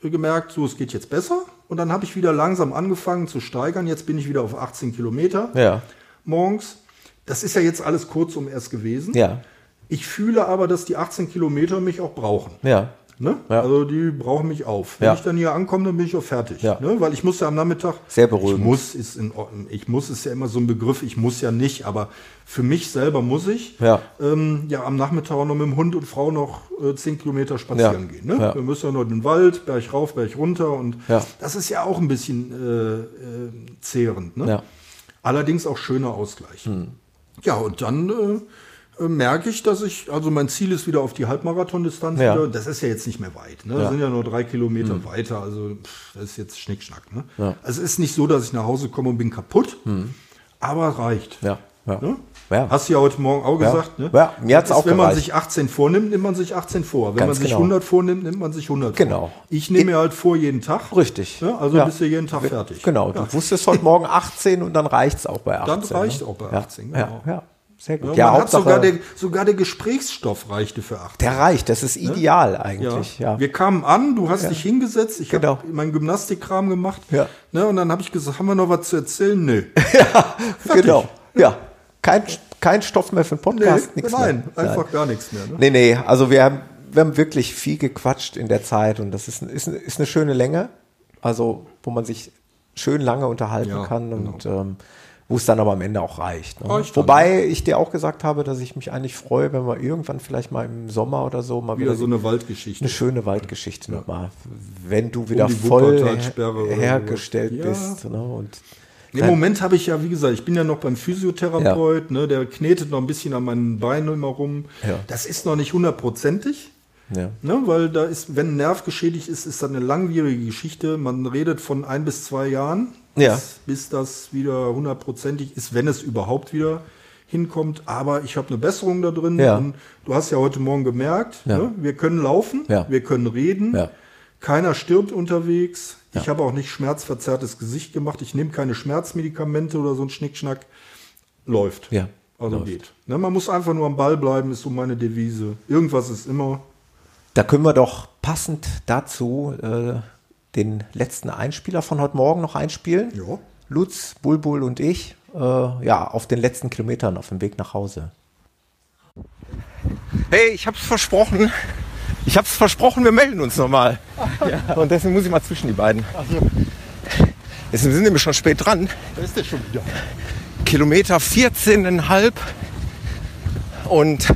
gemerkt, so es geht jetzt besser. Und dann habe ich wieder langsam angefangen zu steigern. Jetzt bin ich wieder auf 18 Kilometer ja, morgens. Das ist ja jetzt alles kurzum erst gewesen. ja, Ich fühle aber, dass die 18 Kilometer mich auch brauchen. ja, Ne? Ja. Also die brauchen mich auf. Wenn Ja. ich dann hier ankomme, dann bin ich auch fertig. Ja. Ne? Weil ich muss ja am Nachmittag. Sehr beruhigend. Ich muss ist in Ordnung. Ich muss ist ja immer so ein Begriff. Ich muss ja nicht, aber für mich selber muss ich. Ja. Ähm, ja am Nachmittag auch noch mit dem Hund und Frau noch äh, 10 Kilometer spazieren gehen. Ne? Wir müssen ja noch in den Wald, Berg rauf, Berg runter und das ist ja auch ein bisschen äh, äh, zehrend. Ne? Hm. Allerdings auch schöner Ausgleich. Ja, und dann äh, merke ich, dass ich, also mein Ziel ist wieder auf die Halbmarathon-Distanz Ja. wieder. Das ist ja jetzt nicht mehr weit. Ne? Ja. Das sind ja nur drei Kilometer weiter. Also pff, das ist jetzt Schnickschnack. Ne? Ja. Also es ist nicht so, dass ich nach Hause komme und bin kaputt, aber reicht. ja, ja. Ne? Ja. Hast du ja heute Morgen auch Ja. gesagt. Ne? Ja, mir hat's ist, auch Wenn man gereicht. sich 18 vornimmt, nimmt man sich 18 vor. Wenn Ganz man sich genau. 100 vornimmt, nimmt man sich 100 Genau. vor. Ich nehme mir halt vor jeden Tag. Richtig. Ja, also Ja. bist du jeden Tag fertig. Genau, du wusstest heute Morgen 18 und dann reicht's auch bei 18. Dann reicht ne? auch bei Ja, 18, Ja, genau. ja, sehr Ja, gut. Ja, man hat sogar der, sogar der Gesprächsstoff reichte für 18. der reicht, das ist ideal Ja. eigentlich. Ja. Wir kamen an, du hast dich hingesetzt, ich Genau. habe meinen Gymnastikkram gemacht. Ja. Ne, und dann habe ich gesagt, haben wir noch was zu erzählen? Nö. Genau. Ja. Kein, kein Stoff mehr für einen Nee, Podcast, nichts nein, mehr. einfach gar nichts mehr. Ne? Nee, nee, also wir haben, wir haben wirklich viel gequatscht in der Zeit und das ist, ist, ist eine schöne Länge, also wo man sich schön lange unterhalten Ja, kann und ähm, wo es dann aber am Ende auch reicht. Ne? Reicht dann, Wobei ich dir auch gesagt habe, dass ich mich eigentlich freue, wenn wir irgendwann vielleicht mal im Sommer oder so mal Wieder wieder so eine Waldgeschichte. eine schöne Waldgeschichte nochmal, wenn du wieder die voll oder hergestellt. Ja. bist. Ne? Und Im Moment habe ich ja, wie gesagt, ich bin ja noch beim Physiotherapeut, ne, der knetet noch ein bisschen an meinen Beinen immer rum. Ja. Das ist noch nicht hundertprozentig. ja. Ne, weil da ist, wenn ein Nerv geschädigt ist, ist das eine langwierige Geschichte. Man redet von ein bis zwei Jahren, Ja. bis, bis das wieder hundertprozentig ist, wenn es überhaupt wieder hinkommt. Aber ich habe eine Besserung da drin. Ja. Und du hast ja heute Morgen gemerkt, Ja. ne, wir können laufen, Ja. wir können reden. Keiner stirbt unterwegs. Ich habe auch nicht schmerzverzerrtes Gesicht gemacht. Ich nehme keine Schmerzmedikamente oder so ein Schnickschnack. Läuft. Ja, Also läuft. geht. Ne, man muss einfach nur am Ball bleiben, ist so meine Devise. Irgendwas ist immer. Da können wir doch passend dazu äh, den letzten Einspieler von heute Morgen noch einspielen. Ja. Lutz, Bulbul und ich, äh, ja, auf den letzten Kilometern auf dem Weg nach Hause. Hey, ich hab's versprochen. Ich hab's versprochen, wir melden uns nochmal. Und deswegen muss ich mal zwischen die beiden. Jetzt sind wir schon spät dran. Da ist der schon wieder. Kilometer 14,5 und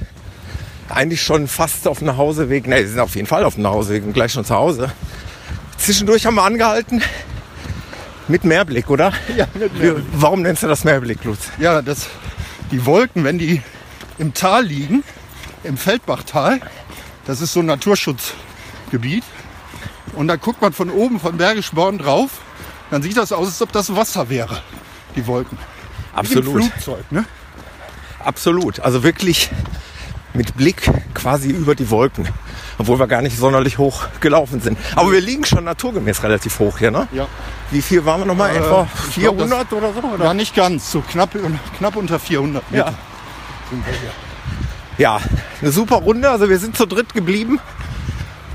eigentlich schon fast auf dem Nachhauseweg. Ne, wir sind auf jeden Fall auf dem Nachhauseweg und gleich schon zu Hause. Zwischendurch haben wir angehalten mit Mehrblick, oder? Ja, mit Mehrblick. Wie- Warum nennst du das Mehrblick, Lutz? Ja, das, die Wolken, wenn die im Tal liegen, im Feldbachtal, das ist so ein Naturschutzgebiet. Und da guckt man von oben, von Bergisch Born drauf, dann sieht das aus, als ob das Wasser wäre, die Wolken. Wie Absolut. Im Flugzeug, ne? Absolut. Also wirklich mit Blick quasi über die Wolken. Obwohl wir gar nicht sonderlich hoch gelaufen sind. Aber wir liegen schon naturgemäß relativ hoch hier, ne? Ja. Wie viel waren wir nochmal? Äh, Etwa ich glaub, 400 oder so? Oder? Ja, nicht ganz, so knapp, knapp unter 400 Meter. Ja. Ja, eine super Runde. Also wir sind zu dritt geblieben.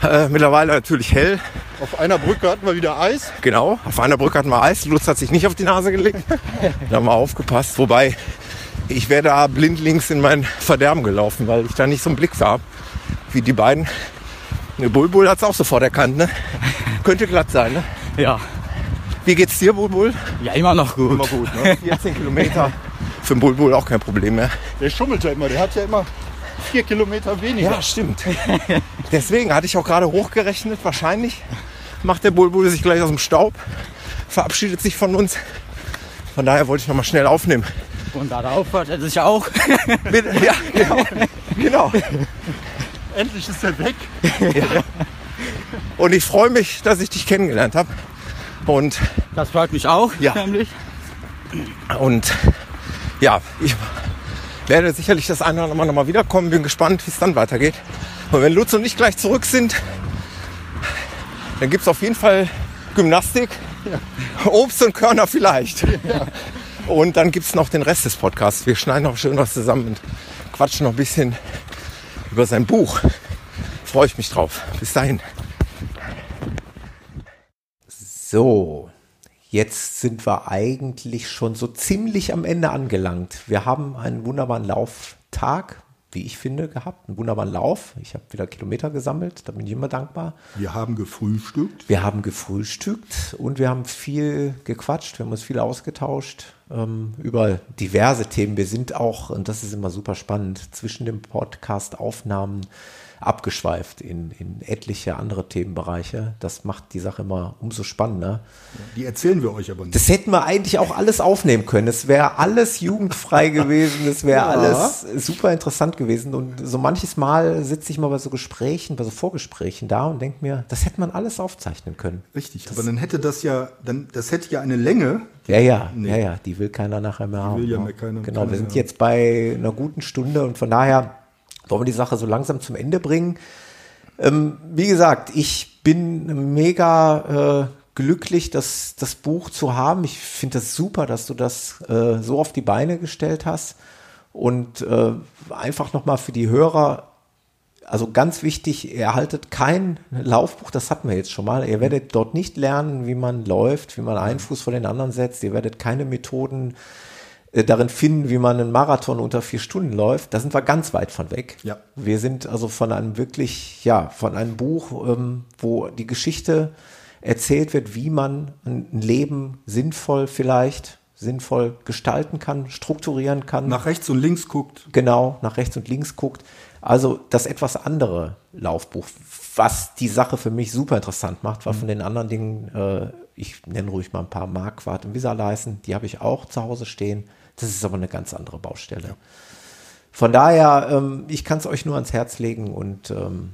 Äh, mittlerweile natürlich hell. Auf einer Brücke hatten wir wieder Eis. Genau. Auf einer Brücke hatten wir Eis. Lutz hat sich nicht auf die Nase gelegt. Da haben wir aufgepasst. Wobei ich wäre da blindlings in mein Verderben gelaufen, weil ich da nicht so einen Blick habe wie die beiden. Ne, Bulbul hat es auch sofort erkannt. Ne? Könnte glatt sein. Ne? Ja. Wie geht's dir, Bulbul? Ja, immer noch gut. Immer gut. Ne? 14 Kilometer. Für den Bulbul auch kein Problem mehr. Der schummelt ja immer, der hat ja immer vier Kilometer weniger. Ja, stimmt. Deswegen hatte ich auch gerade hochgerechnet. Wahrscheinlich macht der Bulbul sich gleich aus dem Staub, verabschiedet sich von uns. Von daher wollte ich noch mal schnell aufnehmen. Und darauf hat er sich auch. Bitte, ja, genau. genau. Endlich ist er weg. Und ich freue mich, dass ich dich kennengelernt habe. Und, Das freut mich auch. Ja. Nämlich. und ja, ich werde sicherlich das eine oder andere Mal noch mal wiederkommen. Bin gespannt, wie es dann weitergeht. Und wenn Lutz und ich gleich zurück sind, dann gibt es auf jeden Fall Gymnastik, Obst und Körner vielleicht. Und dann gibt es noch den Rest des Podcasts. Wir schneiden noch schön was zusammen und quatschen noch ein bisschen über sein Buch. Freue ich mich drauf. Bis dahin. So, jetzt sind wir eigentlich schon so ziemlich am Ende angelangt. Wir haben einen wunderbaren Lauftag, wie ich finde, gehabt. Einen wunderbaren Lauf. Ich habe wieder Kilometer gesammelt, da bin ich immer dankbar. Wir haben gefrühstückt. Wir haben gefrühstückt und wir haben viel gequatscht, wir haben uns viel ausgetauscht ähm, über diverse Themen. Wir sind auch, und das ist immer super spannend, zwischen den Podcast-Aufnahmen abgeschweift in, in etliche andere Themenbereiche. Das macht die Sache immer umso spannender. Die erzählen wir euch aber nicht. Das hätten wir eigentlich auch alles aufnehmen können. Es wäre alles jugendfrei gewesen. Es wäre alles super interessant gewesen. Und so manches Mal sitze ich mal bei so Gesprächen, bei so Vorgesprächen da und denke mir, das hätte man alles aufzeichnen können. Richtig, aber dann hätte das ja, dann, das hätte ja eine Länge, Ja, ja, Nee. ja, ja, die will keiner nachher mehr haben. will ja ne? mehr keiner- genau, keiner wir sind jetzt bei einer guten Stunde und von daher wollen wir die Sache so langsam zum Ende bringen. Ähm, wie gesagt, ich bin mega äh, glücklich, das, das Buch zu haben. Ich finde das super, dass du das äh, so auf die Beine gestellt hast. Und äh, einfach nochmal für die Hörer, also ganz wichtig, ihr erhaltet kein Laufbuch, das hatten wir jetzt schon mal. Ihr werdet dort nicht lernen, wie man läuft, wie man einen Fuß vor den anderen setzt. Ihr werdet keine Methoden äh, darin finden, wie man einen Marathon unter vier Stunden läuft. Da sind wir ganz weit von weg. Ja. Wir sind also von einem wirklich, ja, von einem Buch, ähm, wo die Geschichte erzählt wird, wie man ein Leben sinnvoll vielleicht, sinnvoll gestalten kann, strukturieren kann. Nach rechts und links guckt. genau nach rechts und links guckt. Also das etwas andere Laufbuch, was die Sache für mich super interessant macht, weil von den anderen Dingen, äh, ich nenne ruhig mal ein paar Marquardt und Visaleisen, die habe ich auch zu Hause stehen. Das ist aber eine ganz andere Baustelle. Von daher, ähm, ich kann es euch nur ans Herz legen und ähm,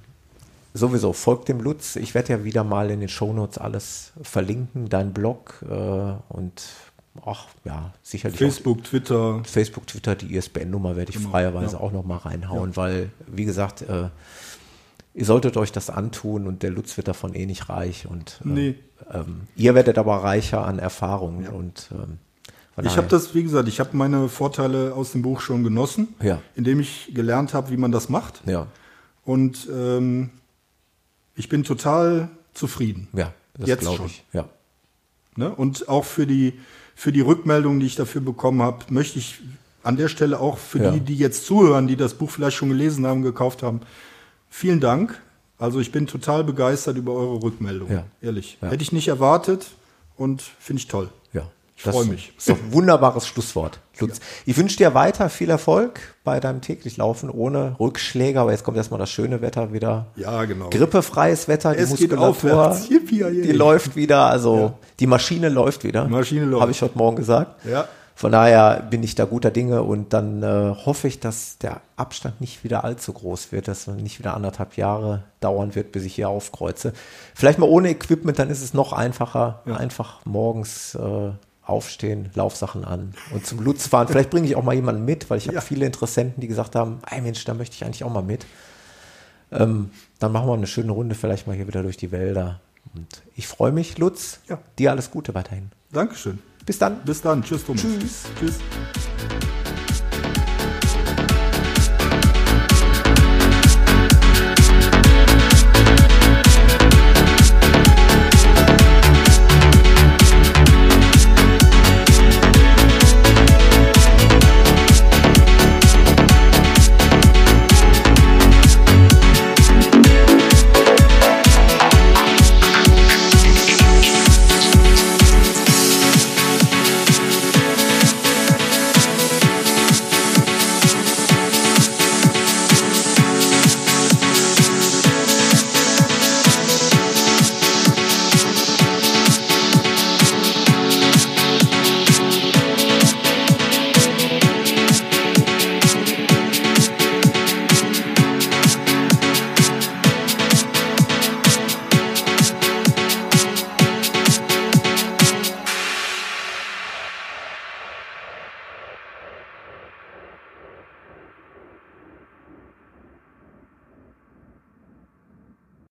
sowieso folgt dem Lutz. Ich werde ja wieder mal in den Shownotes alles verlinken, dein Blog äh, und ach ja, sicherlich auch Facebook, Twitter. Facebook, Twitter, die ISBN-Nummer werde ich freierweise auch noch mal reinhauen, weil, wie gesagt, äh, ihr solltet euch das antun und der Lutz wird davon eh nicht reich und äh, Nee. ähm, ihr werdet aber reicher an Erfahrungen und ähm, Ich habe das, wie gesagt, ich habe meine Vorteile aus dem Buch schon genossen, Ja. indem ich gelernt habe, wie man das macht. ja, Und ähm, ich bin total zufrieden. ja, das Jetzt schon. ich, ja. Ne? Und auch für die, für die Rückmeldungen, die ich dafür bekommen habe, möchte ich an der Stelle auch für Ja. die, die jetzt zuhören, die das Buch vielleicht schon gelesen haben, gekauft haben, vielen Dank. Also ich bin total begeistert über eure Rückmeldungen. Ja. Ehrlich. Ja. Hätte ich nicht erwartet und finde ich toll. Ja, Ich das freu mich. Ist doch ein wunderbares Schlusswort. Lutz. Ich wünsche dir weiter viel Erfolg bei deinem täglich Laufen ohne Rückschläge, aber jetzt kommt erstmal das schöne Wetter wieder. Ja, genau. Grippefreies Wetter, die Es geht Muskulatur. Yippie, yippie. die läuft wieder, also die Maschine läuft wieder. Die Maschine läuft. Habe ich heute Morgen gesagt. Ja. Von daher bin ich da guter Dinge und dann äh, hoffe ich, dass der Abstand nicht wieder allzu groß wird, dass es nicht wieder anderthalb Jahre dauern wird, bis ich hier aufkreuze. Vielleicht mal ohne Equipment, dann ist es noch einfacher. Einfach morgens äh, aufstehen, Laufsachen an und zum Lutz fahren. Vielleicht bringe ich auch mal jemanden mit, weil ich habe Ja. viele Interessenten, die gesagt haben, ey Mensch, da möchte ich eigentlich auch mal mit. Ähm, dann machen wir eine schöne Runde, vielleicht mal hier wieder durch die Wälder. Und ich freue mich, Lutz. Ja. Dir alles Gute weiterhin. Dankeschön. Bis dann. Bis dann. Tschüss, Thomas. Tschüss. Tschüss.